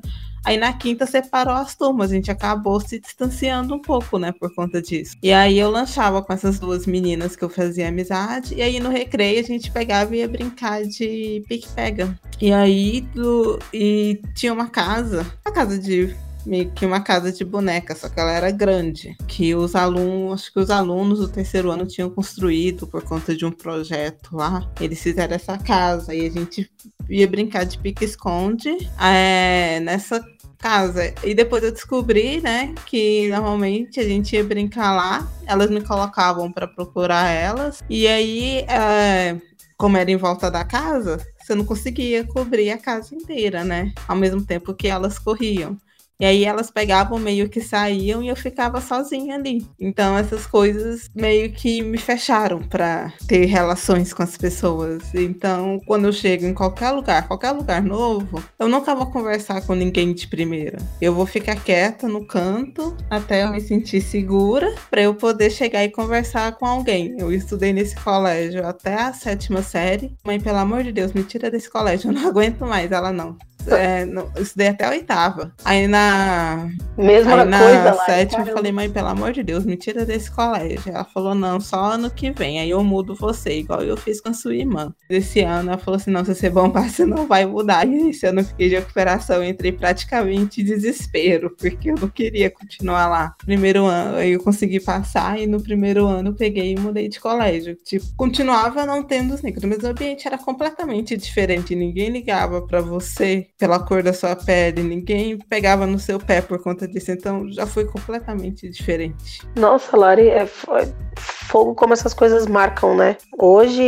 Aí na quinta separou as turmas, a gente acabou se distanciando um pouco, né, por conta disso. E aí eu lanchava com essas duas meninas que eu fazia amizade, e aí no recreio a gente pegava e ia brincar de pique-pega. E aí do, e tinha uma casa, uma casa de meio que uma casa de boneca, só que ela era grande, que os alunos, acho que os alunos do terceiro ano tinham construído por conta de um projeto lá. Eles fizeram essa casa e a gente ia brincar de pique-esconde é, nessa casa. E depois eu descobri, né, que normalmente a gente ia brincar lá, elas me colocavam para procurar elas, e aí, é, como era em volta da casa, você não conseguia cobrir a casa inteira, né? Ao mesmo tempo que elas corriam. E aí elas pegavam meio que saíam e eu ficava sozinha ali. Então essas coisas meio que me fecharam para ter relações com as pessoas. Então, quando eu chego em qualquer lugar, qualquer lugar novo, eu nunca vou conversar com ninguém de primeira. Eu vou ficar quieta no canto até eu me sentir segura para eu poder chegar e conversar com alguém. Eu estudei nesse colégio até a sétima série. Mãe, pelo amor de Deus, me tira desse colégio, eu não aguento mais. Ela não. É, eu estudei até a oitava. Aí na, Mesma Aí na coisa lá. sétima eu caramba. falei, mãe, pelo amor de Deus, me tira desse colégio. Ela falou, não, só ano que vem. Aí eu mudo você, igual eu fiz com a sua irmã. Esse ano ela falou assim, não, se você bombar, você não vai mudar. E esse ano eu fiquei de recuperação, entrei praticamente em desespero, porque eu não queria continuar lá. Primeiro ano, aí eu consegui passar, e no primeiro ano eu peguei e mudei de colégio. Tipo, continuava não tendo os negros, mas o ambiente era completamente diferente. Ninguém ligava pra você pela cor da sua pele, ninguém pegava no seu pé por conta disso, então já foi completamente diferente. Nossa, Lari, é fo- fogo como essas coisas marcam, né? Hoje,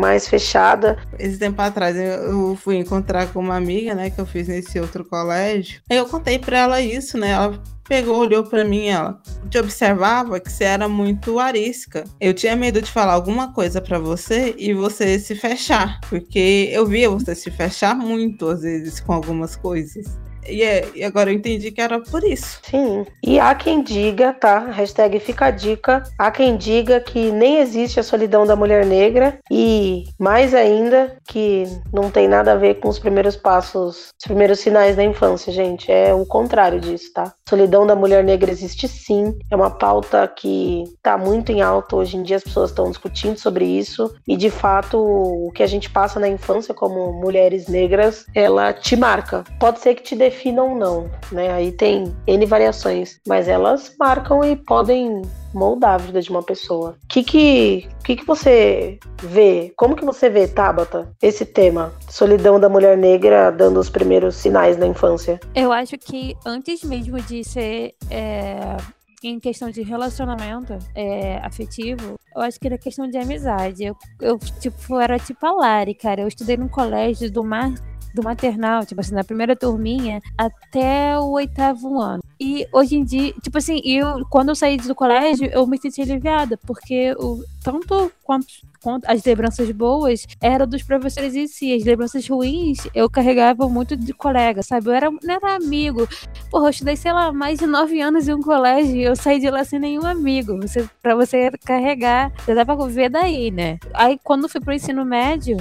mais fechada. Esse tempo atrás eu, fui encontrar com uma amiga, né, que eu fiz nesse outro colégio. Eu contei pra ela isso, né? Ela pegou, olhou pra mim, ela te observava que você era muito arisca. Eu tinha medo de falar alguma coisa pra você e você se fechar, porque eu via você se fechar muito às vezes com algumas coisas. E, é- e agora eu entendi que era por isso. Sim. E há quem diga, tá? Hashtag fica a dica. Há quem diga que nem existe a solidão da mulher negra. E mais ainda, que não tem nada a ver com os primeiros passos, os primeiros sinais da infância, gente. É o contrário disso, tá? Solidão da mulher negra existe sim. É uma pauta que tá muito em alta hoje em dia. As pessoas estão discutindo sobre isso. E de fato, o que a gente passa na infância como mulheres negras, ela te marca. Pode ser que te defina ou não, né? Aí tem N variações, mas elas marcam e podem moldar a vida de uma pessoa. O que que, que que você vê? Como que você vê, Tabata, esse tema? Solidão da mulher negra dando os primeiros sinais na infância. Eu acho que antes mesmo de ser é, em questão de relacionamento é, afetivo, eu acho que era questão de amizade. Eu, eu, tipo, era tipo a Lari, cara. Eu estudei num colégio do mar do maternal, tipo assim, na primeira turminha até o oitavo ano. E hoje em dia, tipo assim, eu quando eu saí do colégio, eu me senti aliviada, porque o, tanto quanto, quanto as lembranças boas eram dos professores em si, as lembranças ruins eu carregava muito de colega, sabe? Eu era, não era amigo. Porra, eu estudei, sei lá, mais de nove anos em um colégio e eu saí de lá sem nenhum amigo. Você, pra você carregar, já dá pra ver daí, né? Aí quando fui pro ensino médio,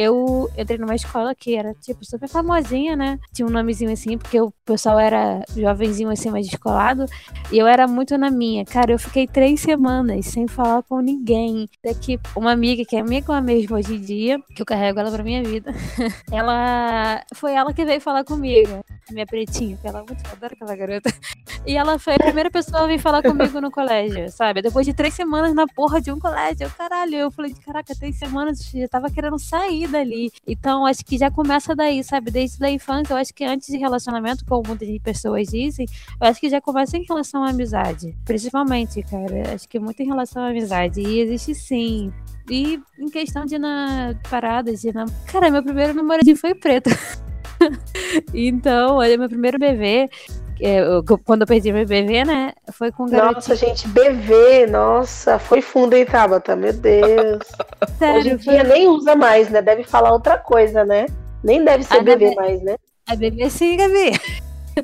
eu entrei numa escola que era, tipo, super famosinha, né? Tinha um nomezinho assim, porque o pessoal era jovenzinho assim, mais descolado. E eu era muito na minha. Cara, eu fiquei três semanas sem falar com ninguém. Daqui, uma amiga, que é amiga com a mesma hoje em dia, que eu carrego ela pra minha vida, ela. Foi ela que veio falar comigo. Minha pretinha, que ela é muito adora aquela garota. E ela foi a primeira pessoa a vir falar comigo no colégio, sabe? Depois de três semanas na porra de um colégio. Caralho, eu falei, caraca, três semanas, eu já tava querendo sair dali. Então, acho que já começa daí, sabe? Desde a infância, eu acho que antes de relacionamento, como muitas pessoas dizem, eu acho que já começa em relação à amizade. Principalmente, cara. Acho que muito em relação à amizade. E existe sim. E em questão de na paradas, de na... Cara, meu primeiro namoradinho foi preto. então, olha, meu primeiro bebê, é, eu- quando eu perdi meu bebê, né? Foi com garotinho. Nossa, gente, BV, nossa, foi fundo, hein, Tabata? Meu Deus. Hoje em Sério, dia foi... nem usa mais, né? Deve falar outra coisa, né? Nem deve ser Ah, bebê mais, né? É bebê sim, Gabi. É?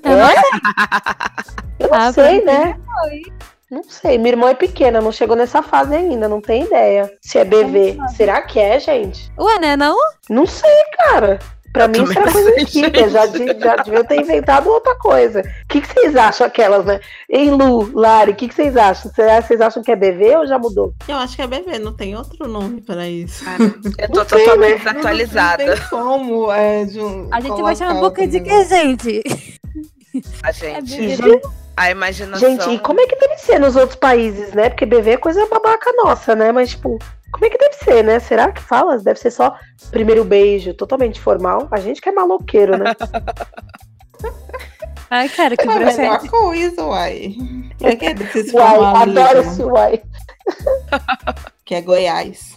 Eu não Ah, sei, né? Não sei. Minha irmã é pequena, não chegou nessa fase ainda, não tem ideia se é BV. Será que é, gente? Ué, né? Não? Não sei, cara. Pra Eu mim isso era coisa antiga, já, de- já devia ter inventado outra coisa. O que, que vocês acham aquelas, né? Ei, Lu, Lari, o que, que vocês acham? Será que vocês acham que é BV ou já mudou? Eu acho que é bebê, não tem outro nome pra isso. Cara, eu tô Não sei, totalmente né? desatualizada. Não tem como. É, de um, A gente vai chamar boca de que, gente? A É gente, bebê. Gente, a imaginação. gente, e como é que deve ser nos outros países, né? Porque BV é coisa babaca nossa, né? Mas, tipo, como é que deve ser, né? Será que fala? Deve ser só primeiro beijo, totalmente formal. A gente que é maloqueiro, né? Ai, cara, que É a melhor coisa, uai. Pra que desses Uai, formalismos? adoro esse uai. Que é Goiás.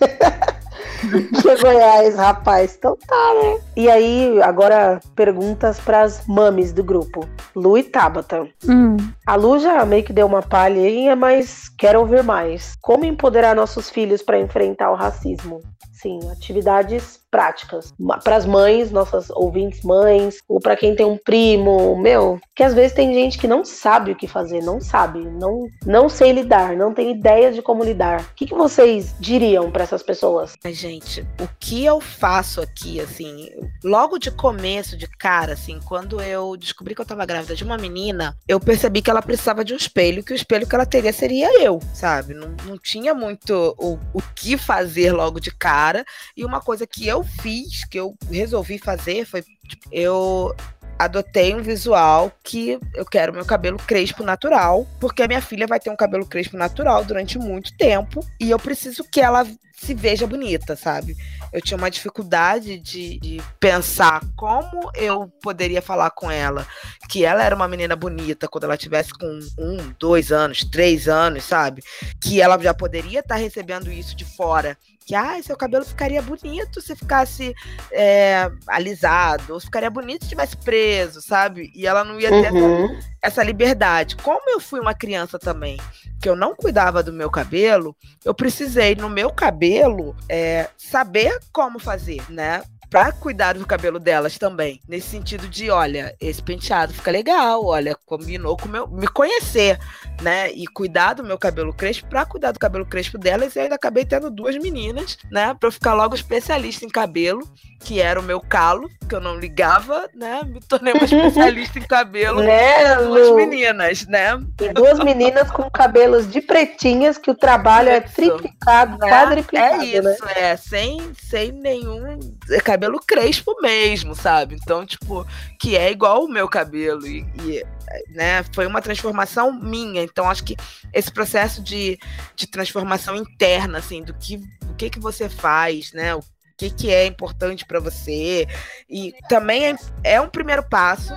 Que Goiás, rapaz. Então tá, né? E aí, agora perguntas pras mames do grupo. Lu e Tabata. Hum. A Lu já meio que deu uma palhinha, mas quero ouvir mais. Como empoderar nossos filhos para enfrentar o racismo? Sim, atividades práticas. Para as mães, nossas ouvintes mães, ou para quem tem um primo, meu, que às vezes tem gente que não sabe o que fazer, não sabe, não, não sei lidar, não tem ideia de como lidar. O que, que vocês diriam para essas pessoas? Mas, gente, o que eu faço aqui, assim, logo de começo, de cara, assim, quando eu descobri que eu tava grávida de uma menina, eu percebi que ela precisava de um espelho, que o espelho que ela teria seria eu, sabe? Não, não tinha muito o, o que fazer logo de cara. E uma coisa que eu fiz, que eu resolvi fazer, foi, tipo, eu adotei um visual que eu quero meu cabelo crespo natural, porque a minha filha vai ter um cabelo crespo natural durante muito tempo e eu preciso que ela se veja bonita, sabe? Eu tinha uma dificuldade de, de pensar como eu poderia falar com ela que ela era uma menina bonita quando ela tivesse com um, dois anos, três anos, sabe? Que ela já poderia estar recebendo isso de fora. Que, ah, seu cabelo ficaria bonito se ficasse é, alisado, ou ficaria bonito se tivesse preso, sabe? E ela não ia ter Uhum. essa liberdade. Como eu fui uma criança também, que eu não cuidava do meu cabelo, eu precisei, no meu cabelo, é, saber como fazer, né? Pra cuidar do cabelo delas também. Nesse sentido de, olha, esse penteado fica legal, olha, combinou com meu. Me conhecer, né? E cuidar do meu cabelo crespo pra cuidar do cabelo crespo delas. E ainda acabei tendo duas meninas, né? Pra eu ficar logo especialista em cabelo, que era o meu calo, que eu não ligava, né? Me tornei uma especialista em cabelo Né, duas meninas, né? E duas meninas com cabelos de pretinhas que o trabalho é triplicado, É, quadriplicado, é isso, né? é, sem, sem nenhum é cabelo crespo mesmo, sabe? Então, tipo, que é igual o meu cabelo e, e, né, foi uma transformação minha. Então, acho que esse processo de, de transformação interna, assim, do que, o que que você faz, né? O que que é importante pra você e também é, é um primeiro passo.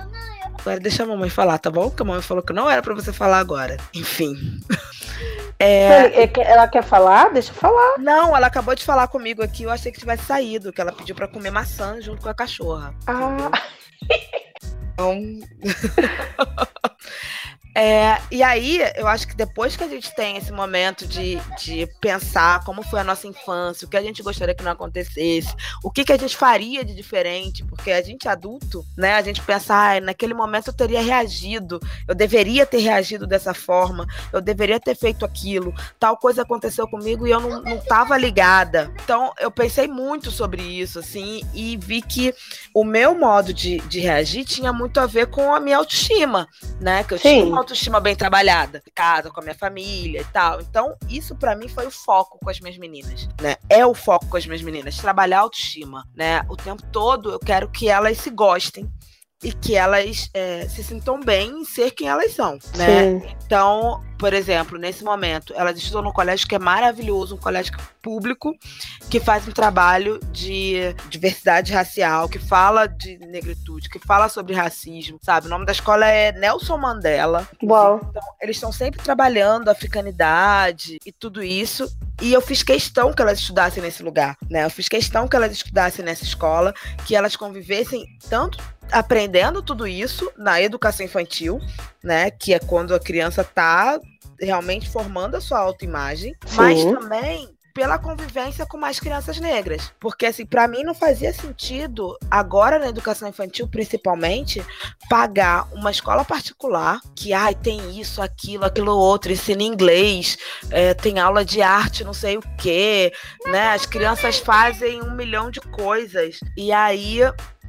Agora deixa a mamãe falar, tá bom? Porque a mamãe falou que não era pra você falar agora. Enfim. É, Ela quer falar? Deixa eu falar. não, ela acabou de falar comigo aqui, eu achei que tivesse saído, que ela pediu pra comer maçã junto com a cachorra. Ah, Então... É, e aí, eu acho que depois que a gente tem esse momento de, de pensar como foi a nossa infância, o que a gente gostaria que não acontecesse, o que, que a gente faria de diferente, porque a gente adulto, né, a gente pensa, ah, naquele momento eu teria reagido, eu deveria ter reagido dessa forma, eu deveria ter feito aquilo, tal coisa aconteceu comigo e eu não, não tava ligada. Então, eu pensei muito sobre isso, assim, e vi que o meu modo de, de reagir tinha muito a ver com a minha autoestima, né, que eu Sim. tinha uma autoestima bem trabalhada, casa, com a minha família e tal. Então, isso pra mim foi o foco com as minhas meninas, né? É o foco com as minhas meninas, trabalhar a autoestima, né? O tempo todo eu quero que elas se gostem e que elas é, se sintam bem em ser quem elas são, né? Sim. Então, por exemplo, nesse momento, elas estudam num colégio que é maravilhoso, um colégio público, que faz um trabalho de diversidade racial, que fala de negritude, que fala sobre racismo, sabe? O nome da escola é Nelson Mandela. Uau. Então, eles estão sempre trabalhando a africanidade e tudo isso. E eu fiz questão que elas estudassem nesse lugar, né? Eu fiz questão que elas estudassem nessa escola, que elas convivessem tanto aprendendo tudo isso na educação infantil, né? Que é quando a criança tá realmente formando a sua autoimagem, mas Sim. também pela convivência com mais crianças negras. Porque, assim, para mim não fazia sentido, agora na educação infantil, principalmente, pagar uma escola particular que, ai, tem isso, aquilo, aquilo outro, ensina inglês, é, tem aula de arte, não sei o quê, né? As crianças fazem um milhão de coisas. E aí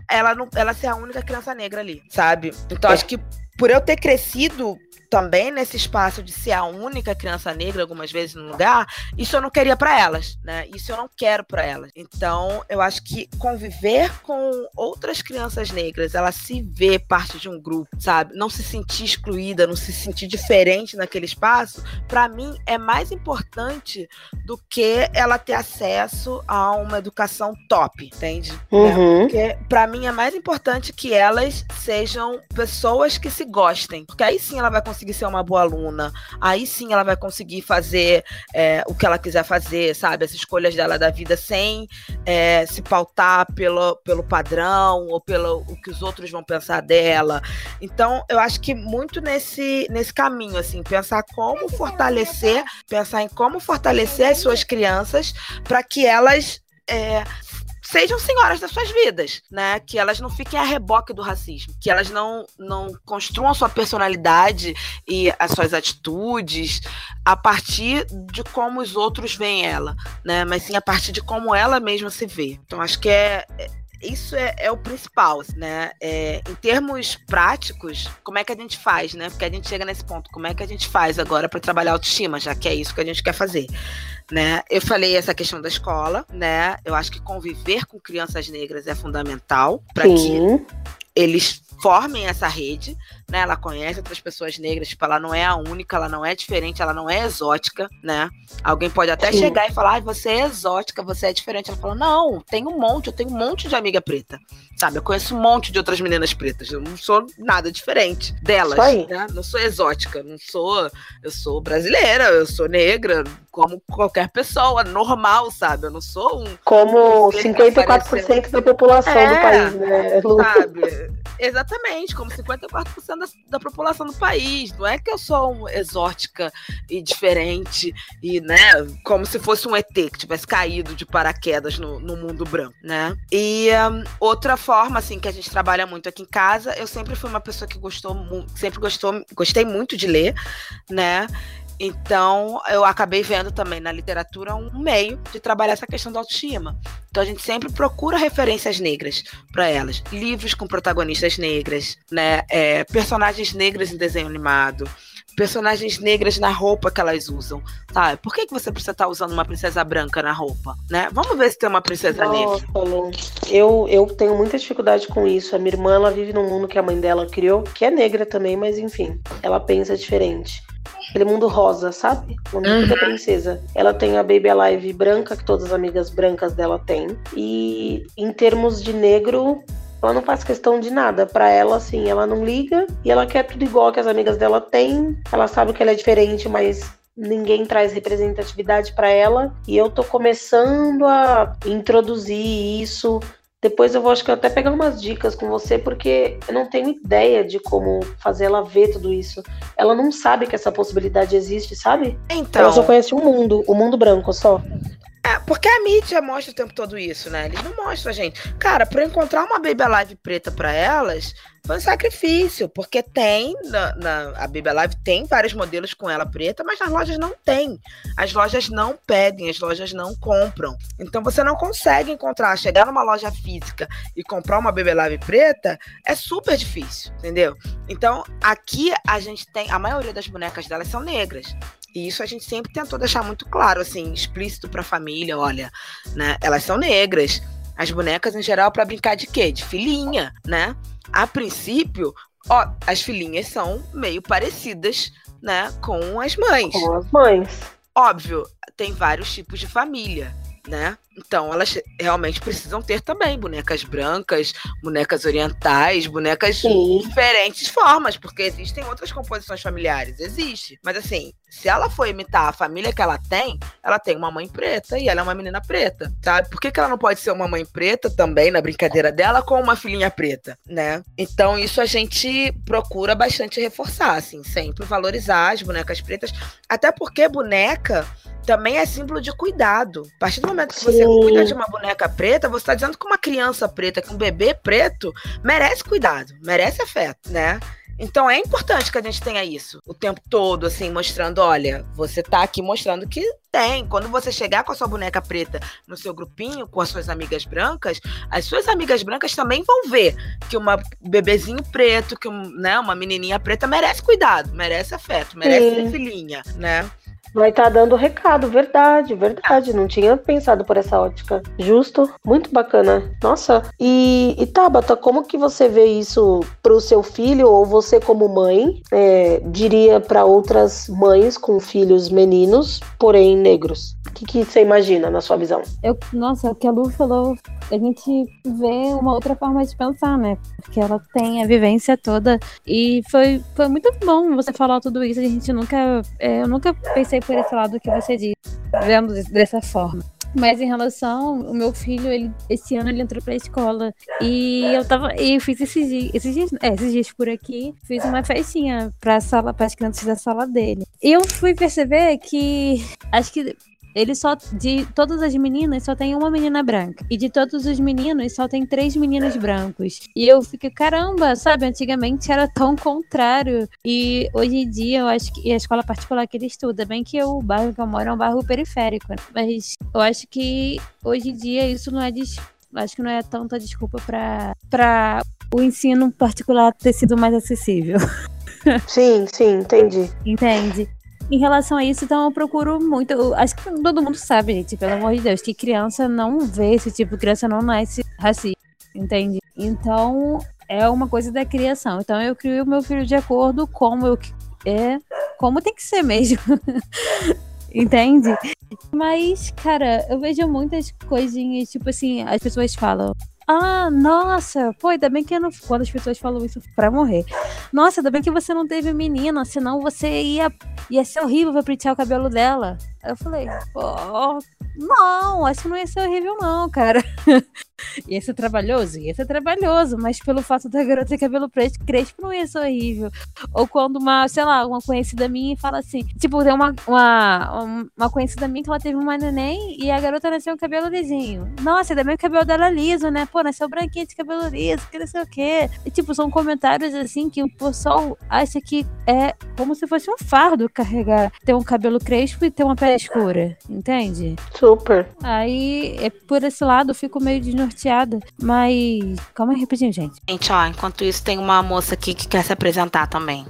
ela não ela ser a única criança negra ali, sabe? Então É. acho que por eu ter crescido também nesse espaço de ser a única criança negra algumas vezes no lugar, isso eu não queria para elas, né? Isso eu não quero para elas. Então, eu acho que conviver com outras crianças negras, ela se vê parte de um grupo, sabe? Não se sentir excluída, não se sentir diferente naquele espaço, para mim é mais importante do que ela ter acesso a uma educação top, entende? Uhum. Porque pra mim é mais importante que elas sejam pessoas que se gostem. Porque aí sim ela vai conseguir ser uma boa aluna. Aí sim ela vai conseguir fazer é, o que ela quiser fazer, sabe? As escolhas dela da vida sem é, se pautar pelo, pelo padrão ou pelo o que os outros vão pensar dela. Então, eu acho que muito nesse, nesse caminho, assim, pensar como fortalecer, pensar em como fortalecer as suas crianças para que elas é, sejam senhoras das suas vidas, né? Que elas não fiquem a reboque do racismo, que elas não, não construam a sua personalidade e as suas atitudes a partir de como os outros veem ela, né? Mas sim a partir de como ela mesma se vê. Então acho que é, é- isso é, é o principal, né? É, em termos práticos, como é que a gente faz, né? Porque a gente chega nesse ponto, como é que a gente faz agora para trabalhar autoestima, já que é isso que a gente quer fazer, né? Eu falei essa questão da escola, né? Eu acho que conviver com crianças negras é fundamental para que eles formem essa rede, né? Ela conhece outras pessoas negras, tipo, ela não é a única, ela não é diferente, ela não é exótica, né? Alguém pode até Sim. chegar e falar, ah, você é exótica, você é diferente. Ela fala, não, tem um monte, eu tenho um monte de amiga preta, sabe? Eu conheço um monte de outras meninas pretas, eu não sou nada diferente delas, né? Não sou exótica, não sou, eu sou brasileira, eu sou negra, como qualquer pessoa, normal, sabe? Eu não sou um Como Ele 54% da população É, do país, né, sabe? Exatamente, como 54% da, da população do país. Não é que eu sou um exótica e diferente, e, né, como se fosse um ET que tivesse caído de paraquedas no, no mundo branco, né? E hum, outra forma, assim, que a gente trabalha muito aqui em casa, eu sempre fui uma pessoa que gostou, sempre gostou, gostei muito de ler, né? Então, eu acabei vendo também na literatura um meio de trabalhar essa questão da autoestima. Então, a gente sempre procura referências negras para elas. Livros com protagonistas negras, né? É, personagens negras em desenho animado. Personagens negras na roupa que elas usam, sabe? Por que, que você precisa estar usando uma princesa branca na roupa, né? Vamos ver se tem uma princesa negra. Nossa, Lu. Eu, eu tenho muita dificuldade com isso. A minha irmã, ela vive num mundo que a mãe dela criou, que é negra também, mas enfim, ela pensa diferente. Aquele mundo rosa, sabe? O mundo Uhum. da princesa. Ela tem a Baby Alive branca, que todas as amigas brancas dela têm. E em termos de negro, ela não faz questão de nada. Pra ela, assim, ela não liga e ela quer tudo igual que as amigas dela têm. Ela sabe que ela é diferente, mas ninguém traz representatividade pra ela. E eu tô começando a introduzir isso Depois eu vou, acho que eu até pegar umas dicas com você, porque eu não tenho ideia de como fazer ela ver tudo isso. Ela não sabe que essa possibilidade existe, sabe? Então. Ela só conhece o mundo, o mundo branco só. É, porque a mídia mostra o tempo todo isso, né? Eles não mostram a gente. Cara, pra eu encontrar uma Baby Alive preta pra elas, foi um sacrifício. Porque tem, na, na- a Baby Alive tem vários modelos com ela preta, mas nas lojas não tem. As lojas não pedem, as lojas não compram. Então você não consegue encontrar, chegar numa loja física e comprar uma Baby Alive preta é super difícil, entendeu? Então aqui a gente tem, a maioria das bonecas delas são negras. E isso a gente sempre tentou deixar muito claro, assim, explícito pra família, olha, né? Elas são negras. As bonecas, em geral, pra brincar de quê? De filhinha, né? A princípio, ó, as filhinhas são meio parecidas, né, com as mães. Com as mães. Óbvio, tem vários tipos de família, né? Então, elas realmente precisam ter também bonecas brancas, bonecas orientais, bonecas Sim. diferentes formas, porque existem outras composições familiares, existe. Mas assim, se ela for imitar a família que ela tem, ela tem uma mãe preta e ela é uma menina preta, sabe? Por que, que ela não pode ser uma mãe preta também na brincadeira dela com uma filhinha preta, né? Então isso a gente procura bastante reforçar, assim, sempre valorizar as bonecas pretas, até porque boneca também é símbolo de cuidado. A partir do momento que você Sim. cuida de uma boneca preta, você está dizendo que uma criança preta, que um bebê preto, merece cuidado, merece afeto, né? Então é importante que a gente tenha isso o tempo todo, assim, mostrando, olha, você tá aqui mostrando que tem. Quando você chegar com a sua boneca preta no seu grupinho, com as suas amigas brancas, as suas amigas brancas também vão ver que uma um bebezinho preto, que um, né, uma menininha preta merece cuidado, merece afeto, merece Sim. ser filhinha, né? Vai estar dando recado, verdade, verdade. Não tinha pensado por essa ótica. Justo, muito bacana. Nossa, e, e Tabata, como que você vê isso pro seu filho ou você como mãe é, diria para outras mães com filhos meninos, porém negros? O que, que você imagina na sua visão? Eu, nossa, o que a Lu falou, a gente vê uma outra forma de pensar, né? Porque ela tem a vivência toda. E foi, foi muito bom você falar tudo isso. A gente nunca. é, eu nunca pensei por esse lado que você disse, vendo des- dessa forma. Mas em relação, o meu filho, ele, esse ano ele entrou pra escola. E eu tava. E fiz esses dias, esses dias, é, esses dias por aqui, fiz uma festinha pra sala, para as crianças da sala dele. E eu fui perceber que acho que ele só. De todas as meninas, só tem uma menina branca. E de todos os meninos, só tem três meninos brancos. E eu fiquei, caramba, sabe? Antigamente era tão contrário. E hoje em dia, eu acho que. E a escola particular que ele estuda, bem que o bairro que eu moro é um bairro periférico. né? Mas eu acho que hoje em dia isso não é. Des... Acho que não é tanta desculpa pra o ensino particular ter sido mais acessível. Sim, sim, entendi. Entende? Em relação a isso, então eu procuro muito. eu acho que todo mundo sabe, gente, pelo amor de Deus, que criança não vê esse tipo, criança não nasce racista, entende? Então é uma coisa da criação. Então eu crio meu filho de acordo como eu é, como tem que ser mesmo. Entende? Mas, cara, eu vejo muitas coisinhas, tipo assim, as pessoas falam. Ah, nossa, pô, ainda bem que não. Quando as pessoas falam isso pra morrer. Nossa, ainda bem que você não teve menina, senão você ia, ia ser horrível pra pentear o cabelo dela. Eu falei, pô, não, acho que não ia ser horrível, não, cara. ia ser trabalhoso? Ia ser trabalhoso, mas pelo fato da garota ter cabelo preto, crespo não ia ser horrível. Ou quando uma, sei lá, uma conhecida minha fala assim, tipo, tem uma, uma, uma conhecida minha que ela teve uma neném e a garota nasceu com cabelo lisinho. Nossa, ainda bem que o cabelo dela é liso, né? Pô, nasceu branquinha de cabelo liso, que não sei o quê. E, tipo, são comentários assim que o pessoal acha que é como se fosse um fardo carregar, ter um cabelo crespo e ter uma pele escura, entende? Super. Aí, é por esse lado, eu fico meio desnorteada. Mas. Calma aí, rapidinho, gente. Gente, ó, enquanto isso tem uma moça aqui que quer se apresentar também.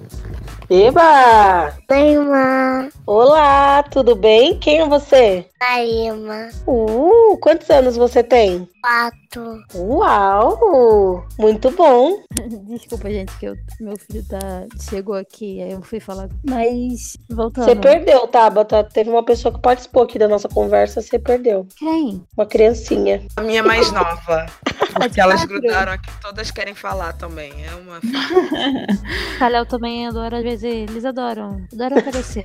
Eba! Mãe. Olá, tudo bem? Quem é você? Karima. Uh, quantos anos você tem? Quatro. Uau! Muito bom. Desculpa, gente, que eu- meu filho tá, chegou aqui, aí eu fui falar. Mas, voltando. Você perdeu, Tabata. Teve uma pessoa que participou aqui da nossa conversa, você perdeu. Quem? Uma criancinha. A minha mais nova. Porque elas grudaram aqui, todas querem falar também. É uma. Kalel também adora, às vezes eles adoram. Adoram aparecer.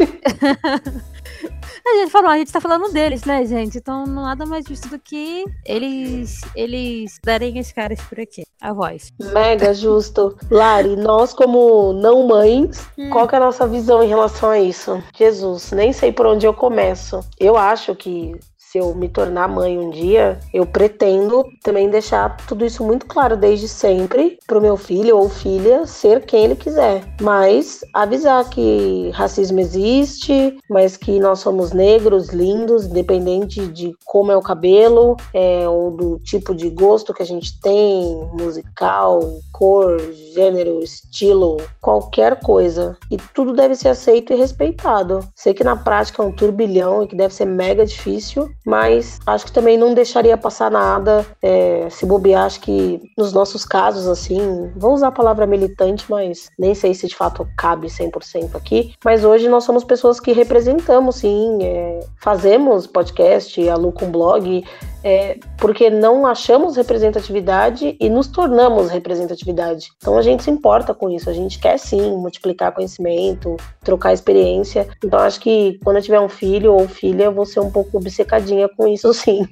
A gente falou, a gente tá falando deles, né, gente? Então nada mais justo do que eles, eles darem as caras por aqui. A voz. Mega justo. Lari, nós como não mães, qual que é a nossa visão em relação a isso? Jesus, nem sei por onde eu começo. Eu acho que se eu me tornar mãe um dia, eu pretendo também deixar tudo isso muito claro desde sempre pro meu filho ou filha ser quem ele quiser. Mas avisar que racismo existe, mas que nós somos negros, lindos, independente de como é o cabelo, é, ou do tipo de gosto que a gente tem, musical, cor, gênero, estilo, qualquer coisa. E tudo deve ser aceito e respeitado. Sei que na prática é um turbilhão e que deve ser mega difícil, mas acho que também não deixaria passar nada. É, se bobear, acho que nos nossos casos, assim, vou usar a palavra militante, mas nem sei se de fato cabe 100% aqui. Mas hoje nós somos pessoas que representamos, sim, é, fazemos podcast, a Lu com blog, é, porque não achamos representatividade e nos tornamos representatividade. Então a gente se importa com isso, a gente quer sim multiplicar conhecimento, trocar experiência. Então acho que quando eu tiver um filho ou filha, eu vou ser um pouco obcecadinha com isso sim.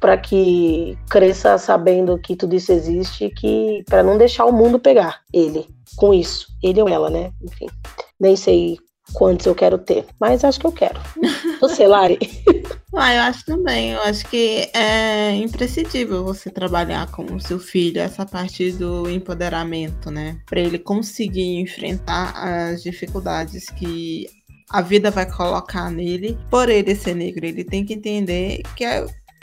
para que cresça sabendo que tudo isso existe, que para não deixar o mundo pegar ele com isso, ele ou ela, né? Enfim, nem sei quantos eu quero ter, mas acho que eu quero. Você, Lari? Ah, eu acho também. Eu acho que é imprescindível você trabalhar com o seu filho essa parte do empoderamento, né? Para ele conseguir enfrentar as dificuldades que a vida vai colocar nele. Por ele ser negro, ele tem que entender que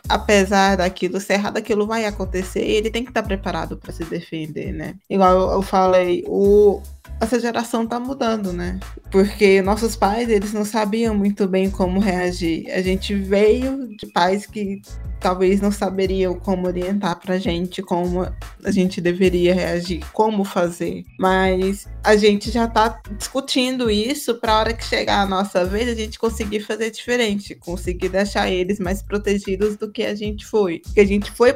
apesar daquilo ser errado, aquilo vai acontecer e ele tem que estar preparado para se defender, né? Igual eu falei, o, essa geração tá mudando, né? Porque nossos pais, eles não sabiam muito bem como reagir. A gente veio de pais que talvez não saberiam como orientar pra gente como a gente deveria reagir, como fazer. Mas a gente já tá discutindo isso pra hora que chegar a nossa vez a gente conseguir fazer diferente, conseguir deixar eles mais protegidos do que a gente foi. Porque a gente foi,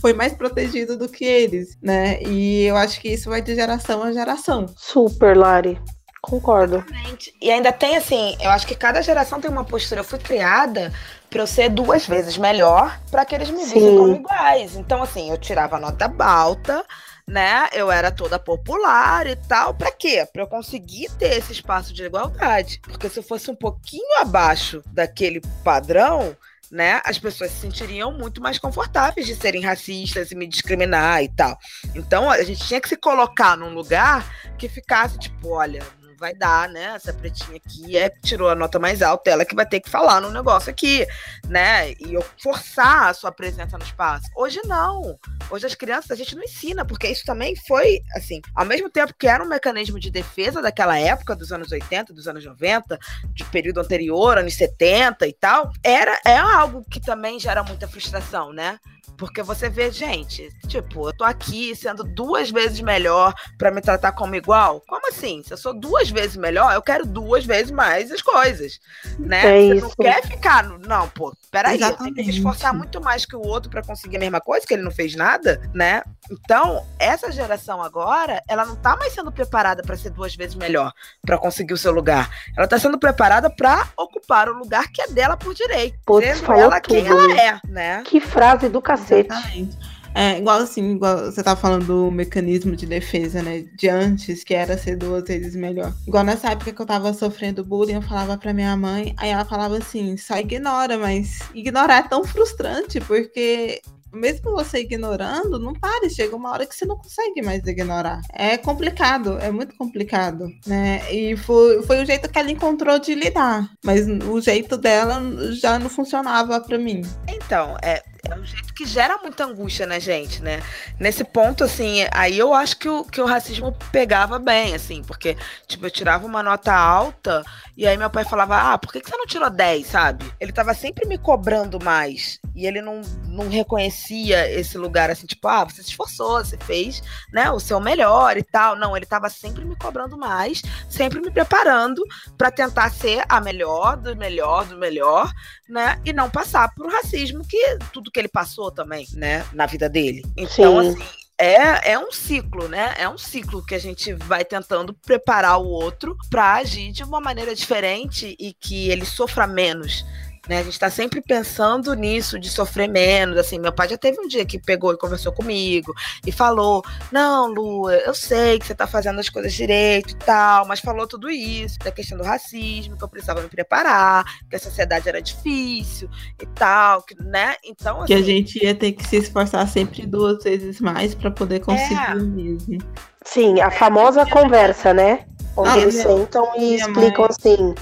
foi mais protegido do que eles, né? E eu acho que isso vai de geração a geração. Super, Lari. Concordo. Exatamente. E ainda tem assim, eu acho que cada geração tem uma postura. Eu fui criada para eu ser duas vezes melhor para que eles me vissem como iguais. Então, assim, eu tirava nota alta, né? Eu era toda popular e tal. Para quê? Para eu conseguir ter esse espaço de igualdade. Porque se eu fosse um pouquinho abaixo daquele padrão, né, as pessoas se sentiriam muito mais confortáveis de serem racistas e me discriminar e tal. Então a gente tinha que se colocar num lugar que ficasse tipo, olha, vai dar, né? Essa pretinha aqui é tirou a nota mais alta, ela que vai ter que falar no negócio aqui, né? E eu forçar a sua presença no espaço. Hoje não. Hoje as crianças a gente não ensina, porque isso também foi assim, ao mesmo tempo que era um mecanismo de defesa daquela época dos anos 80, dos anos 90, de período anterior, anos 70 e tal, era é algo que também gera muita frustração, né? Porque você vê, gente, tipo, eu tô aqui sendo duas vezes melhor pra me tratar como igual. Como assim? Se eu sou duas vezes melhor, eu quero duas vezes mais as coisas, né? É você isso. não quer ficar no... Não, pô, peraí, eu tenho que me Exatamente. esforçar muito mais que o outro pra conseguir a mesma coisa, que ele não fez nada, né? Então, essa geração agora, ela não tá mais sendo preparada pra ser duas vezes melhor, pra conseguir o seu lugar. Ela tá sendo preparada pra ocupar o lugar que é dela por direito, Putz, sendo falou ela quem tudo, ela Lu. é, né? Que frase do cacete. Exatamente. É, igual assim, igual você tava falando do mecanismo de defesa, né? De antes, que era ser duas vezes melhor. Igual nessa época que eu tava sofrendo bullying, eu falava pra minha mãe, aí ela falava assim, só ignora, mas ignorar é tão frustrante, porque mesmo você ignorando, não pare, chega uma hora que você não consegue mais ignorar. É complicado, é muito complicado, né? E foi, foi o jeito que ela encontrou de lidar, mas o jeito dela já não funcionava pra mim. Então, é, é um jeito que gera muita angústia na gente, né? Nesse ponto, assim, aí eu acho que o, que o racismo pegava bem, assim, porque, tipo, eu tirava uma nota alta e aí meu pai falava, ah, por que, que você não tirou 10, sabe? Ele tava sempre me cobrando mais e ele não, não reconhecia esse lugar, assim, tipo, ah, você se esforçou, você fez, né, o seu melhor e tal. Não, ele tava sempre me cobrando mais, sempre me preparando pra tentar ser a melhor do melhor do melhor, né? E não passar por racismo, que tudo que ele passou também, né? Na vida dele. Então, Sim. assim, é, é um ciclo, né? É um ciclo que a gente vai tentando preparar o outro para agir de uma maneira diferente e que ele sofra menos. Né? A gente está sempre pensando nisso, de sofrer menos. Assim, meu pai já teve um dia que pegou e conversou comigo e falou: Não, Lu, eu sei que você está fazendo as coisas direito e tal, mas falou tudo isso, da questão do racismo, que eu precisava me preparar, que a sociedade era difícil e tal, que, né? Então, assim, Que a gente ia ter que se esforçar sempre duas vezes mais para poder conseguir É. o mesmo. Sim, a famosa conversa, né? Onde Ah, eles sentam e explicam assim: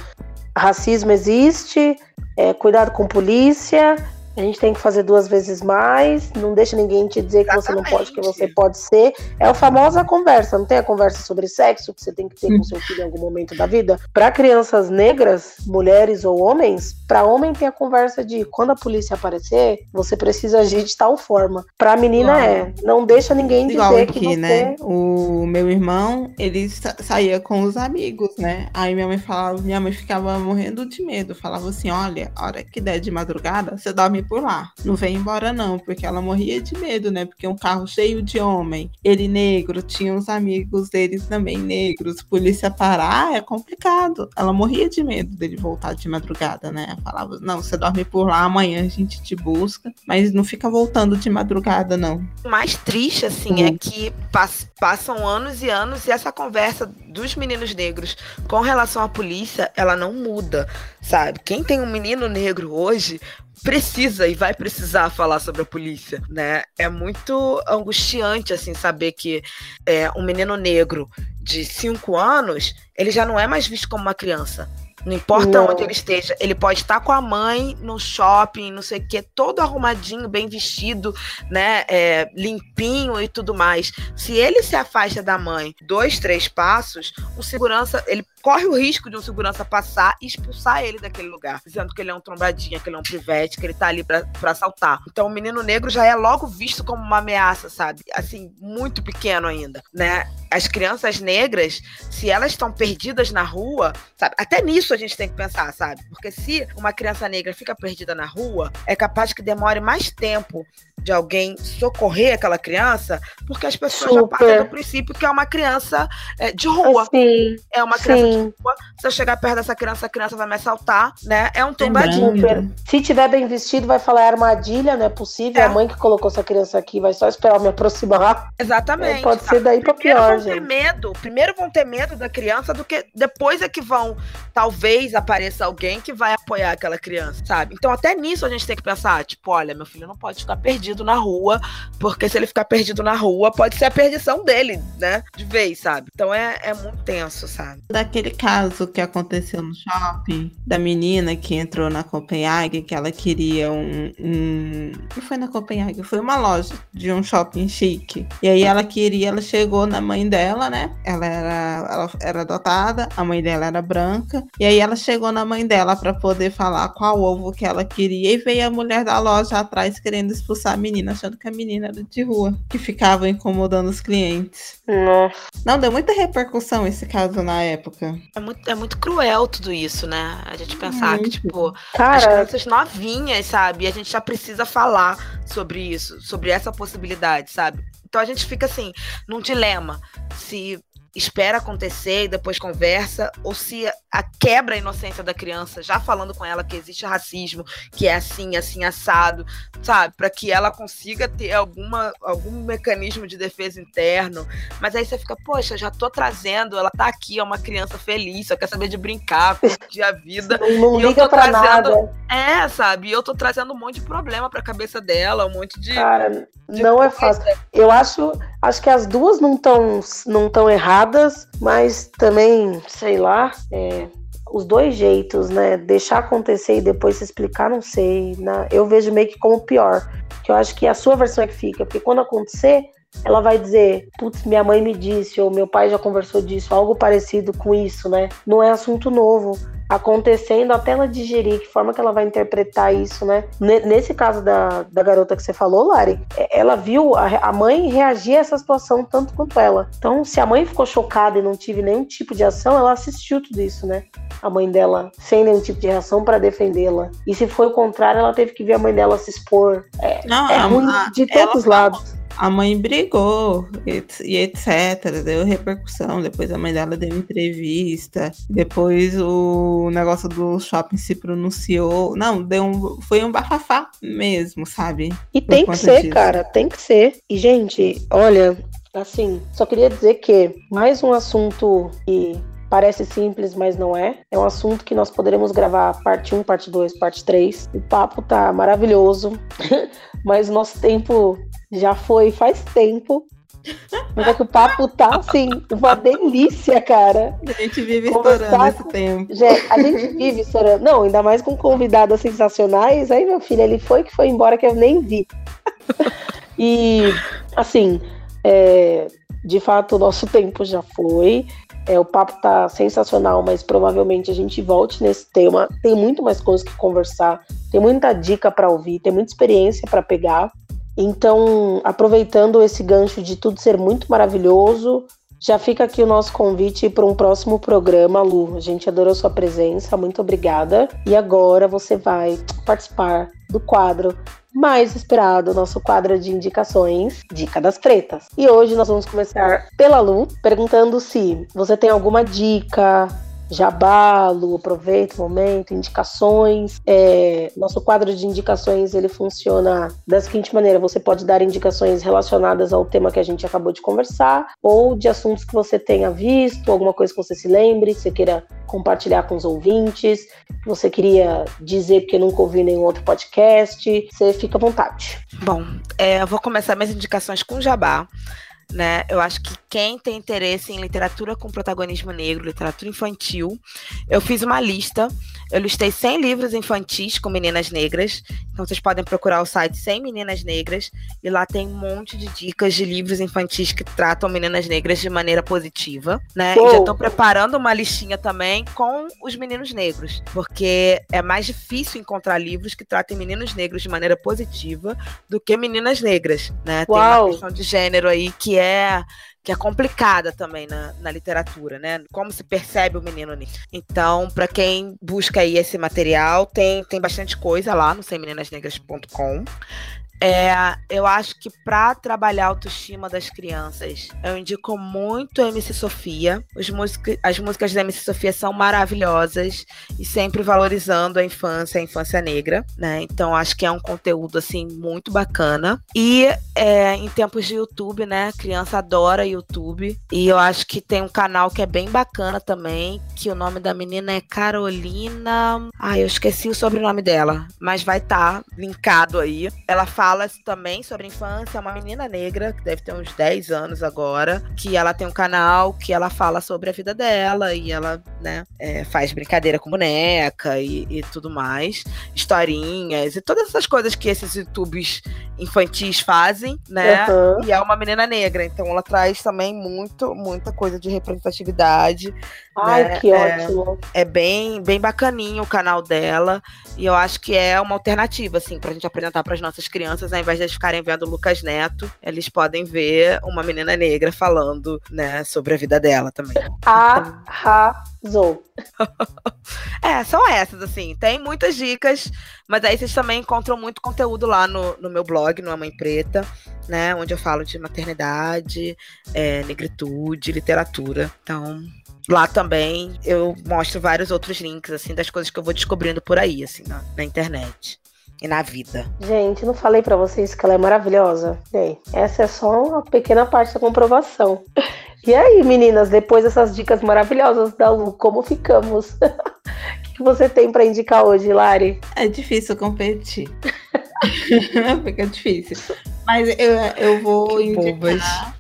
racismo existe, é, cuidado com polícia, a gente tem que fazer duas vezes mais, não deixa ninguém te dizer que você não pode, que você Exatamente. pode ser. É a famosa conversa, não tem a conversa sobre sexo que você tem que ter com seu filho em algum momento da vida? Para crianças negras, mulheres ou homens, para homem tem a conversa de quando a polícia aparecer, você precisa agir de tal forma. Para menina é, não deixa ninguém Igual dizer que aqui, você né? O meu irmão, ele sa- saía com os amigos, né? Aí minha mãe falava, minha mãe ficava morrendo de medo. Falava assim: olha, a hora que der de madrugada, você dorme por lá. Não vem embora, não, porque ela morria de medo, né? Porque um carro cheio de homem, ele negro, tinha uns amigos deles também negros, polícia parar, é complicado. Ela morria de medo dele voltar de madrugada, né? Ela falava, não, você dorme por lá, amanhã a gente te busca, mas não fica voltando de madrugada, não. O mais triste, assim, é que pass- passam anos e anos e essa conversa dos meninos negros com relação à polícia, ela não muda, sabe? Quem tem um menino negro hoje precisa e vai precisar falar sobre a polícia, né? É muito angustiante, assim, saber que é, um menino negro de 5 anos, ele já não é mais visto como uma criança. Não importa Não. onde ele esteja, ele pode estar com a mãe no shopping, não sei o quê, todo arrumadinho, bem vestido, né, é, limpinho e tudo mais. Se ele se afasta da mãe dois, três passos, o segurança, ele corre o risco de um segurança passar e expulsar ele daquele lugar, dizendo que ele é um trombadinha, que ele é um pivete, que ele tá ali pra, pra assaltar. Então o menino negro já é logo visto como uma ameaça, sabe? Assim, muito pequeno ainda, né? As crianças negras, se elas estão perdidas na rua, sabe? Até nisso a gente tem que pensar, sabe? Porque se uma criança negra fica perdida na rua, é capaz que demore mais tempo de alguém socorrer aquela criança, porque as pessoas já Super. partem do princípio que é uma criança é, de rua. Sim, É uma criança de sim. rua. Se eu chegar perto dessa criança, a criança vai me assaltar, né? É um tombadinho. Se tiver bem vestido, vai falar é armadilha, não é possível. É. A mãe que colocou essa criança aqui vai só esperar me aproximar. Exatamente. É, pode ser daí pra Primeiro pior, vão ter gente. medo. Primeiro vão ter medo da criança do que depois é que vão. Talvez apareça alguém que vai apoiar aquela criança, sabe? Então, até nisso a gente tem que pensar: tipo, olha, meu filho não pode ficar perdido na rua, porque se ele ficar perdido na rua, pode ser a perdição dele, né? De vez, sabe? Então é, é muito tenso, sabe? Daquele caso que aconteceu no shopping, da menina que entrou na Copenhague, que ela queria um. um... Foi na Copenhague, foi uma loja de um shopping chique. E aí ela queria, ela chegou na mãe dela, né? Ela era, ela era adotada, a mãe dela era branca. E aí ela chegou na mãe dela para poder falar qual ovo que ela queria. E veio a mulher da loja atrás querendo expulsar a menina, achando que a menina era de rua, que ficava incomodando os clientes. Nossa. Não, deu muita repercussão esse caso na época. É muito, é muito cruel tudo isso, né? A gente pensar que, tipo, as Cara, crianças novinhas, sabe? E a gente já precisa falar sobre isso, sobre essa possibilidade, sabe? Então a gente fica assim, num dilema. Se espera acontecer e depois conversa, ou se a quebra a inocência da criança, já falando com ela que existe racismo, que é assim, assim, assado, sabe? Para que ela consiga ter alguma, algum mecanismo de defesa interno. Mas aí você fica, poxa, já tô trazendo, ela tá aqui, é uma criança feliz, só quer saber de brincar, curtir a vida. não, não E eu tô trazendo- nada. É, sabe? E eu tô trazendo um monte de problema pra cabeça dela, um monte de. Cara, de não é coisa. fácil. Eu acho, acho que as duas não estão não tão erradas, mas também, sei lá, é, os dois jeitos, né? Deixar acontecer e depois se explicar, não sei. né? Eu vejo meio que como pior. Que eu acho que a sua versão é que fica, porque quando acontecer, ela vai dizer, putz, minha mãe me disse, ou meu pai já conversou disso, algo parecido com isso, né? Não é assunto novo acontecendo até ela digerir, que forma que ela vai interpretar isso, né? Ne- Nesse caso da, da garota que você falou, Lari, é- ela viu a, a mãe reagir a essa situação tanto quanto ela. Então, se a mãe ficou chocada e não tive nenhum tipo de ação, ela assistiu tudo isso, né? A mãe dela sem nenhum tipo de reação para defendê-la. E se foi o contrário, ela teve que ver a mãe dela se expor. Não, É ruim a- de todos os lados. A mãe brigou e etc. Deu repercussão. Depois a mãe dela deu entrevista. Depois o negócio do shopping se pronunciou. Não, deu um, foi um bafafá mesmo, sabe? E Por tem que ser, disso. cara, tem que ser. E, gente, olha, assim, só queria dizer que mais um assunto que parece simples, mas não é. É um assunto que nós poderemos gravar parte 1, parte 2, parte 3. O papo tá maravilhoso, mas o nosso tempo já foi faz tempo. Mas é que o papo tá, assim, uma delícia, cara. A gente vive Conversar estourando esse com- tempo. Gente, a gente vive estourando. Não, ainda mais com convidadas sensacionais. Aí, meu filho, ele foi que foi embora que eu nem vi. E, assim, é, de fato, o nosso tempo já foi. É, o papo tá sensacional, mas provavelmente a gente volte nesse tema. Tem muito mais coisas que conversar, tem muita dica para ouvir, tem muita experiência para pegar. Então, aproveitando esse gancho de tudo ser muito maravilhoso, já fica aqui o nosso convite para um próximo programa, Lu. A gente adorou sua presença, muito obrigada. E agora você vai participar do quadro mais esperado, nosso quadro de indicações, Dica das Pretas. E hoje nós vamos começar pela Lu, perguntando se você tem alguma dica, jabá, Lu, aproveita o momento, indicações. É, nosso quadro de indicações ele funciona da seguinte maneira: você pode dar indicações relacionadas ao tema que a gente acabou de conversar, ou de assuntos que você tenha visto, alguma coisa que você se lembre, que você queira compartilhar com os ouvintes, que você queria dizer porque nunca ouviu nenhum outro podcast. Você fica à vontade. Bom, é, eu vou começar minhas indicações com jabá. Né? Eu acho que quem tem interesse em literatura com protagonismo negro, literatura infantil, eu fiz uma lista. Eu listei 100 livros infantis com meninas negras. Então vocês podem procurar o site 100 Meninas Negras e lá tem um monte de dicas de livros infantis que tratam meninas negras de maneira positiva, né? E já estou preparando uma listinha também com os meninos negros, porque é mais difícil encontrar livros que tratem meninos negros de maneira positiva do que meninas negras, né? Tem Uau. uma questão de gênero aí que é que é complicada também na, na literatura, né? Como se percebe o menino negro. Então, para quem busca aí esse material, tem, tem bastante coisa lá no semmeninasnegras.com. É, eu acho que para trabalhar a autoestima das crianças, eu indico muito a MC Sofia. As músicas da MC Sofia são maravilhosas e sempre valorizando a infância, a infância negra, né? Então acho que é um conteúdo assim muito bacana. E é, em tempos de YouTube, né? A criança adora YouTube e eu acho que tem um canal que é bem bacana também, que o nome da menina é Carolina. Ai, eu esqueci o sobrenome dela, mas vai estar linkado aí. Ela fala também sobre infância, é uma menina negra, que deve ter uns 10 anos agora, que ela tem um canal que ela fala sobre a vida dela e ela, né, é, faz brincadeira com boneca e, e tudo mais, historinhas e todas essas coisas que esses youtubes infantis fazem, né? Aham. E é uma menina negra, então ela traz também muito, muita coisa de representatividade. Ai, né, que é, ótimo. É bem, bem bacaninho o canal dela. E eu acho que é uma alternativa, assim, pra gente apresentar para as nossas crianças, ao invés de eles ficarem vendo o Lucas Neto, eles podem ver uma menina negra falando, né, sobre a vida dela também. Arrasou. É, são essas, assim. Tem muitas dicas, mas aí vocês também encontram muito conteúdo lá no, no meu blog, no A Mãe Preta, né? Onde eu falo de maternidade, é, negritude, literatura. Então, lá também eu mostro vários outros links, assim, das coisas que eu vou descobrindo por aí, assim, na, na internet e na vida. Gente, não falei pra vocês que ela é maravilhosa? Bem, essa é só uma pequena parte da comprovação. E aí, meninas, depois dessas dicas maravilhosas da Lu, como ficamos? O que você tem pra indicar hoje, Lari? É difícil competir. Fica difícil. Mas eu, eu vou Que indicar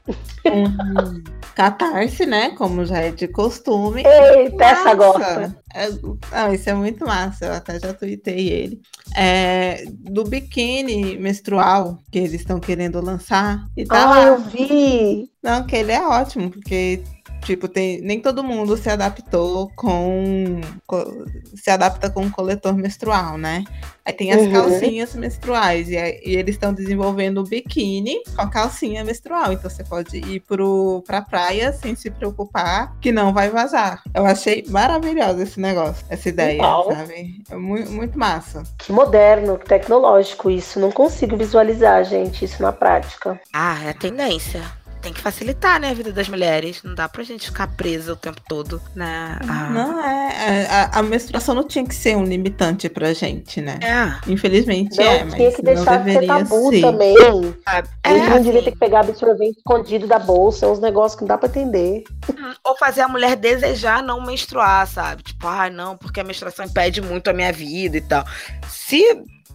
um catarse, né? Como já é de costume. Eita, essa gosta. É, não, isso é muito massa. Eu até já tuitei ele. É, do biquíni menstrual que eles estão querendo lançar. E tá Ah, lá. eu vi. Não, que ele é ótimo, porque Tipo, tem, nem todo mundo se adaptou com. co- se adapta com coletor menstrual, né? Aí tem as Uhum. calcinhas menstruais. E, e eles estão desenvolvendo o biquíni com a calcinha menstrual. Então você pode ir pro, pra praia sem se preocupar que não vai vazar. Eu achei maravilhoso esse negócio, essa ideia, Legal. sabe? É muito, muito massa. Que moderno, que tecnológico isso. Não consigo visualizar, gente, isso na prática. Ah, é a tendência. Tem que facilitar, né, a vida das mulheres. Não dá pra gente ficar presa o tempo todo, né? Ah, Não é. é, A, a menstruação não tinha que ser um limitante pra gente, né? É, Infelizmente Não é, mas tinha que não deixar de ser deveria tabu ser. também. sabe? A É, gente não devia assim, ter que pegar absorvente escondido da bolsa, é uns negócios que não dá pra entender. Ou fazer a mulher desejar não menstruar, sabe? Tipo, ah, não, porque a menstruação impede muito a minha vida e tal. Se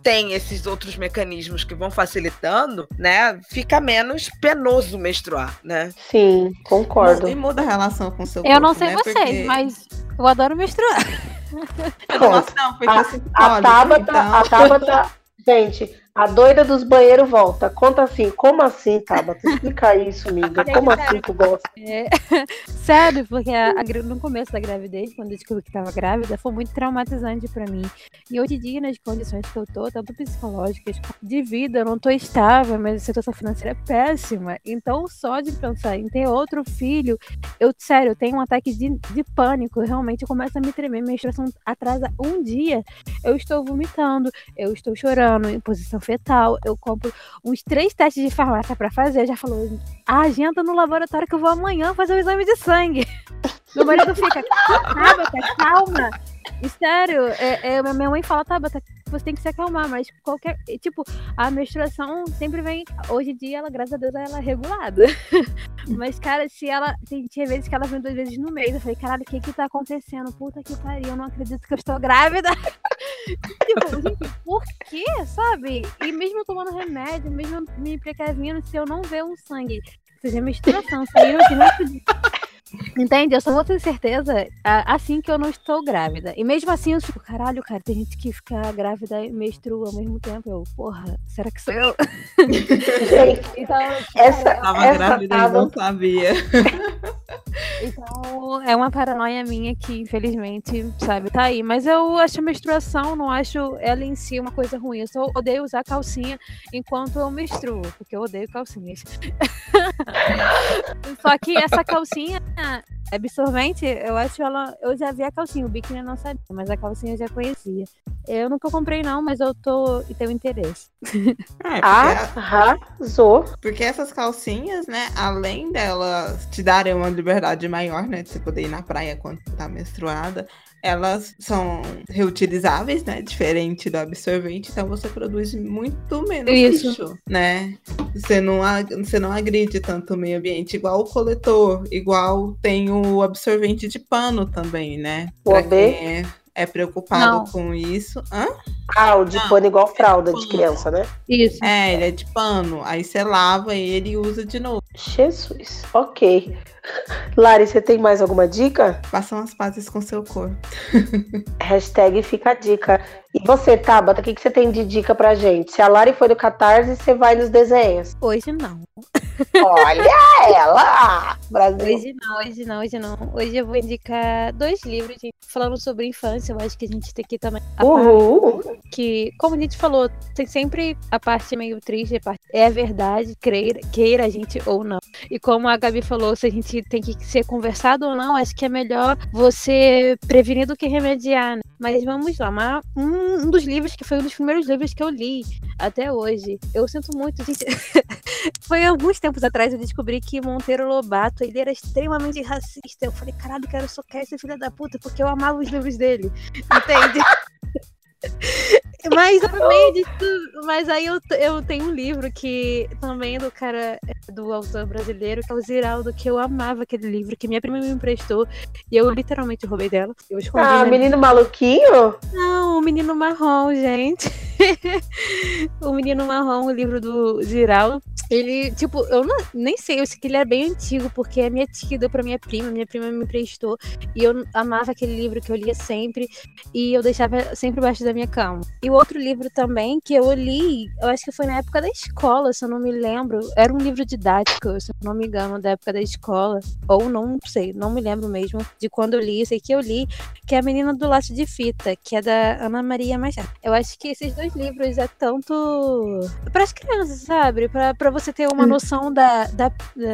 tem esses outros mecanismos que vão facilitando, né? Fica menos penoso menstruar, né? Sim, concordo. E muda a relação com o seu Eu corpo, não sei né? vocês, Porque- mas eu adoro menstruar. Eu não gosto, não, porque A- A Tabata, então- a Tabata, gente, a doida dos banheiros volta. Conta assim, como assim, Tabata? Explica isso, amiga. Como assim tu gosta? É, Sério, porque a- a no começo da gravidez, quando eu descobri que tava grávida, foi muito traumatizante pra mim. E hoje em dia, nas condições que eu tô, tanto psicológicas, de vida, eu não tô estável, mas a situação financeira é péssima. Então, só de pensar em ter outro filho, eu, sério, eu tenho um ataque de, de pânico. Realmente, eu começo a me tremer. Minha menstruação atrasa um dia, eu estou vomitando, eu estou chorando em posição fetal. Eu compro uns três testes de farmácia pra fazer. Já falou, agenda no laboratório que eu vou amanhã fazer o exame de sangue. Meu marido fica, Tabata, calma. Sério, é, é, minha mãe fala, Tabata, você tem que se acalmar, mas qualquer. Tipo, a menstruação sempre vem. Hoje em dia, ela, graças a Deus, ela é regulada. mas, cara, se ela. Tem, tinha vezes que ela vem duas vezes no mês. Eu falei, caralho, o que que tá acontecendo? Puta que pariu, eu não acredito que eu estou grávida. tipo, gente, por quê, sabe? E mesmo tomando remédio, mesmo me precavindo, se eu não ver um sangue, seja menstruação, de novo de- Entende? Eu só vou ter certeza assim que eu não estou grávida. E mesmo assim, eu fico, caralho, cara, tem gente que fica grávida e menstrua ao mesmo tempo. Eu, porra, será que sou eu? Gente, Então, essa, Tava essa grávida e Tabata, não sabia. Então, é uma paranoia minha que, infelizmente, sabe, tá aí. Mas eu acho a menstruação, não acho ela em si uma coisa ruim. Eu só odeio usar calcinha enquanto eu menstruo, porque eu odeio calcinhas. só que essa calcinha absorvente, eu acho ela. Eu já vi a calcinha, o biquíni eu não sabia, mas a calcinha eu já conhecia. Eu nunca comprei, não, mas eu tô e tenho interesse. É, porque, arrasou. porque essas calcinhas, né, além delas te darem uma liberdade maior, né, de você poder ir na praia quando tá menstruada, elas são reutilizáveis, né, diferente do absorvente, então você produz muito menos Isso. lixo, né? Você não, você não agride tanto o meio ambiente, igual o coletor, igual tem o absorvente de pano também, né? Quem é, é preocupado Não. com isso. Hã? Ah, o de Não, pano igual fralda de pano. criança, né? Isso. É, ele é de pano. Aí você lava ele e usa de novo. Jesus, ok. Lari, você tem mais alguma dica? Façam as pazes com seu corpo. Hashtag fica a dica. E você, Tabata, o que, que você tem de dica pra gente? Se a Lari foi do Catarse, você vai nos desenhos. Hoje não. Olha ela! Brasil. Hoje não, hoje não, hoje não. Hoje eu vou indicar dois livros gente, falando sobre infância. Eu acho que a gente tem que também. a Uhul! parte que, como a gente falou, tem sempre a parte meio triste, a parte é a verdade, queira, queira a gente ou não. E como a Gabi falou, se a gente tem que ser conversado ou não, acho que é melhor você prevenir do que remediar. Né? Mas vamos lá, mas um, um dos livros que foi um dos primeiros livros que eu li até hoje. Eu sinto muito, gente. Foi alguns tempos atrás eu descobri que Monteiro Lobato ele era extremamente racista. Eu falei, caralho, cara, eu só quero filho da puta porque eu amava os livros dele. Entende? Mas no meio tudo, mas aí eu, eu tenho um livro que também do cara, do autor brasileiro, que é o Ziraldo, que eu amava aquele livro, que minha prima me emprestou, e eu literalmente roubei dela. Eu escondi Ah, na- menino maluquinho? Não, o menino marrom, gente. o Menino Marrom, o livro do Giral. Ele, tipo, eu não, nem sei, eu sei que ele é bem antigo, porque a minha tia deu pra minha prima, minha prima me emprestou. E eu amava aquele livro que eu lia sempre. E eu deixava sempre embaixo da minha cama. E o outro livro também que eu li, eu acho que foi na época da escola, se eu não me lembro. Era um livro didático, se eu não me engano, da época da escola. Ou não sei, não me lembro mesmo de quando eu li. Sei que eu li, que é A Menina do Laço de Fita, que é da Ana Maria Machado. Eu acho que esses dois livros é tanto para as crianças, sabe? Para você ter uma noção da, da,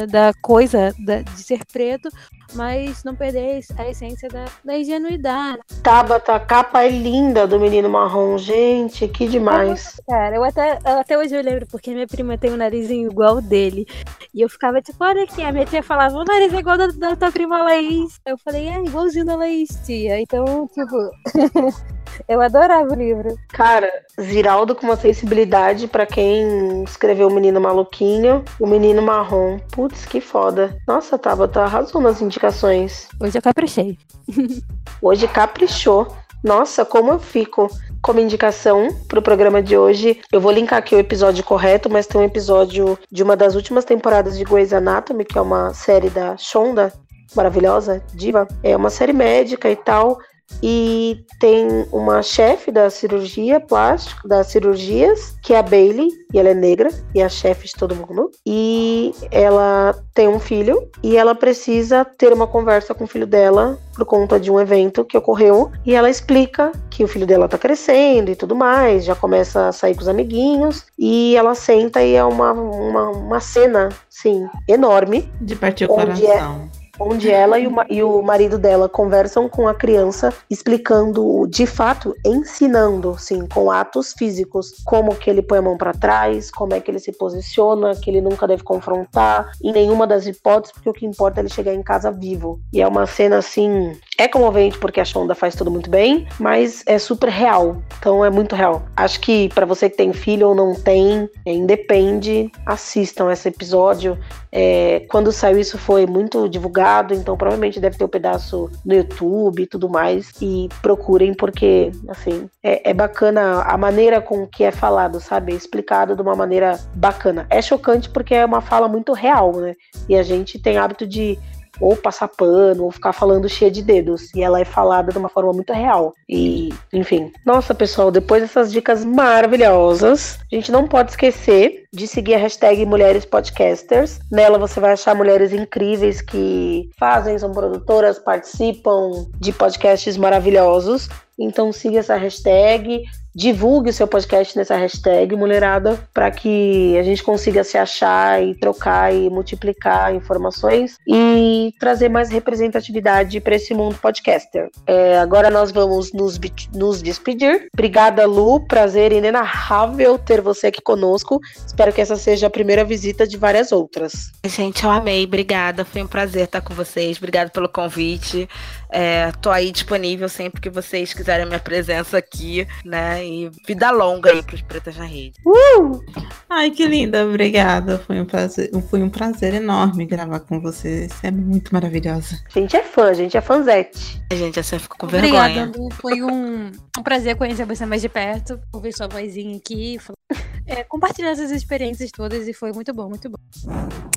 da coisa da, de ser preto, mas não perder a essência da, da ingenuidade. Tabata, a capa é linda do menino marrom, gente, que demais. Cara, eu até, até hoje eu lembro, porque minha prima tem um narizinho igual dele. E eu ficava tipo, olha aqui, a minha tia falava, o nariz é igual da, da tua prima Laís. Eu falei, é igualzinho da Laís, tia. Então, tipo. Eu adorava o livro. Cara, Ziraldo com uma sensibilidade para quem escreveu O Menino Maluquinho, O Menino Marrom. Putz, que foda. Nossa, Tabata, arrasou nas indicações. Hoje eu caprichei. Hoje caprichou. Nossa, como eu fico como indicação para o programa de hoje. Eu vou linkar aqui o episódio correto, mas tem um episódio de uma das últimas temporadas de Grey's Anatomy, que é uma série da Shonda, maravilhosa, diva. É uma série médica e tal. E tem uma chefe da cirurgia plástica, das cirurgias, que é a Bailey, e ela é negra, e é a chefe de todo mundo. E ela tem um filho, e ela precisa ter uma conversa com o filho dela por conta de um evento que ocorreu. E ela explica que o filho dela tá crescendo e tudo mais, já começa a sair com os amiguinhos. E ela senta e é uma, uma, uma cena, sim, enorme. De partir o coração. É onde ela e o, e o marido dela conversam com a criança, explicando, de fato, ensinando, sim, com atos físicos, como que ele põe a mão para trás, como é que ele se posiciona, que ele nunca deve confrontar, em nenhuma das hipóteses, porque o que importa é ele chegar em casa vivo. E é uma cena assim, é comovente porque a Shonda faz tudo muito bem, mas é super real. Então é muito real. Acho que para você que tem filho ou não tem, é, independe, assistam esse episódio. É, quando saiu isso foi muito divulgado, então provavelmente deve ter um pedaço no YouTube e tudo mais. E procurem, porque assim, é, é bacana a maneira com que é falado, sabe? É explicado de uma maneira bacana. É chocante porque é uma fala muito real, né? E a gente tem hábito de ou passar pano, ou ficar falando cheia de dedos. E ela é falada de uma forma muito real. E, enfim. Nossa, pessoal, depois dessas dicas maravilhosas, a gente não pode esquecer de seguir a hashtag Mulheres Podcasters. Nela você vai achar mulheres incríveis que fazem, são produtoras, participam de podcasts maravilhosos. Então siga essa hashtag, divulgue o seu podcast nessa hashtag, mulherada, para que a gente consiga se achar e trocar e multiplicar informações e trazer mais representatividade para esse mundo podcaster. É, agora nós vamos nos, nos despedir. Obrigada, Lu. Prazer inenarrável ter você aqui conosco. Espero que essa seja a primeira visita de várias outras. Gente, eu amei. Obrigada. Foi um prazer estar com vocês. Obrigada pelo convite. É, tô aí disponível sempre que vocês quiserem a minha presença aqui, né? E vida longa aí pros Pretas na Rede. Uh! Ai, que linda, obrigada. Foi um prazer, foi um prazer enorme gravar com você. Você é muito maravilhosa. A gente é fã, a gente é fanzete. A gente assim fica com Obrigada, vergonha. Lu. Foi um, um prazer conhecer você mais de perto, ouvir sua vozinha aqui, é, compartilhar essas experiências todas e foi muito bom, muito bom.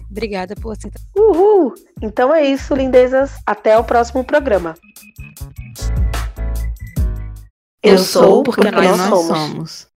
Obrigada por você. Uhul! Então é isso, lindezas. Até o próximo programa. Eu sou porque nós somos. somos.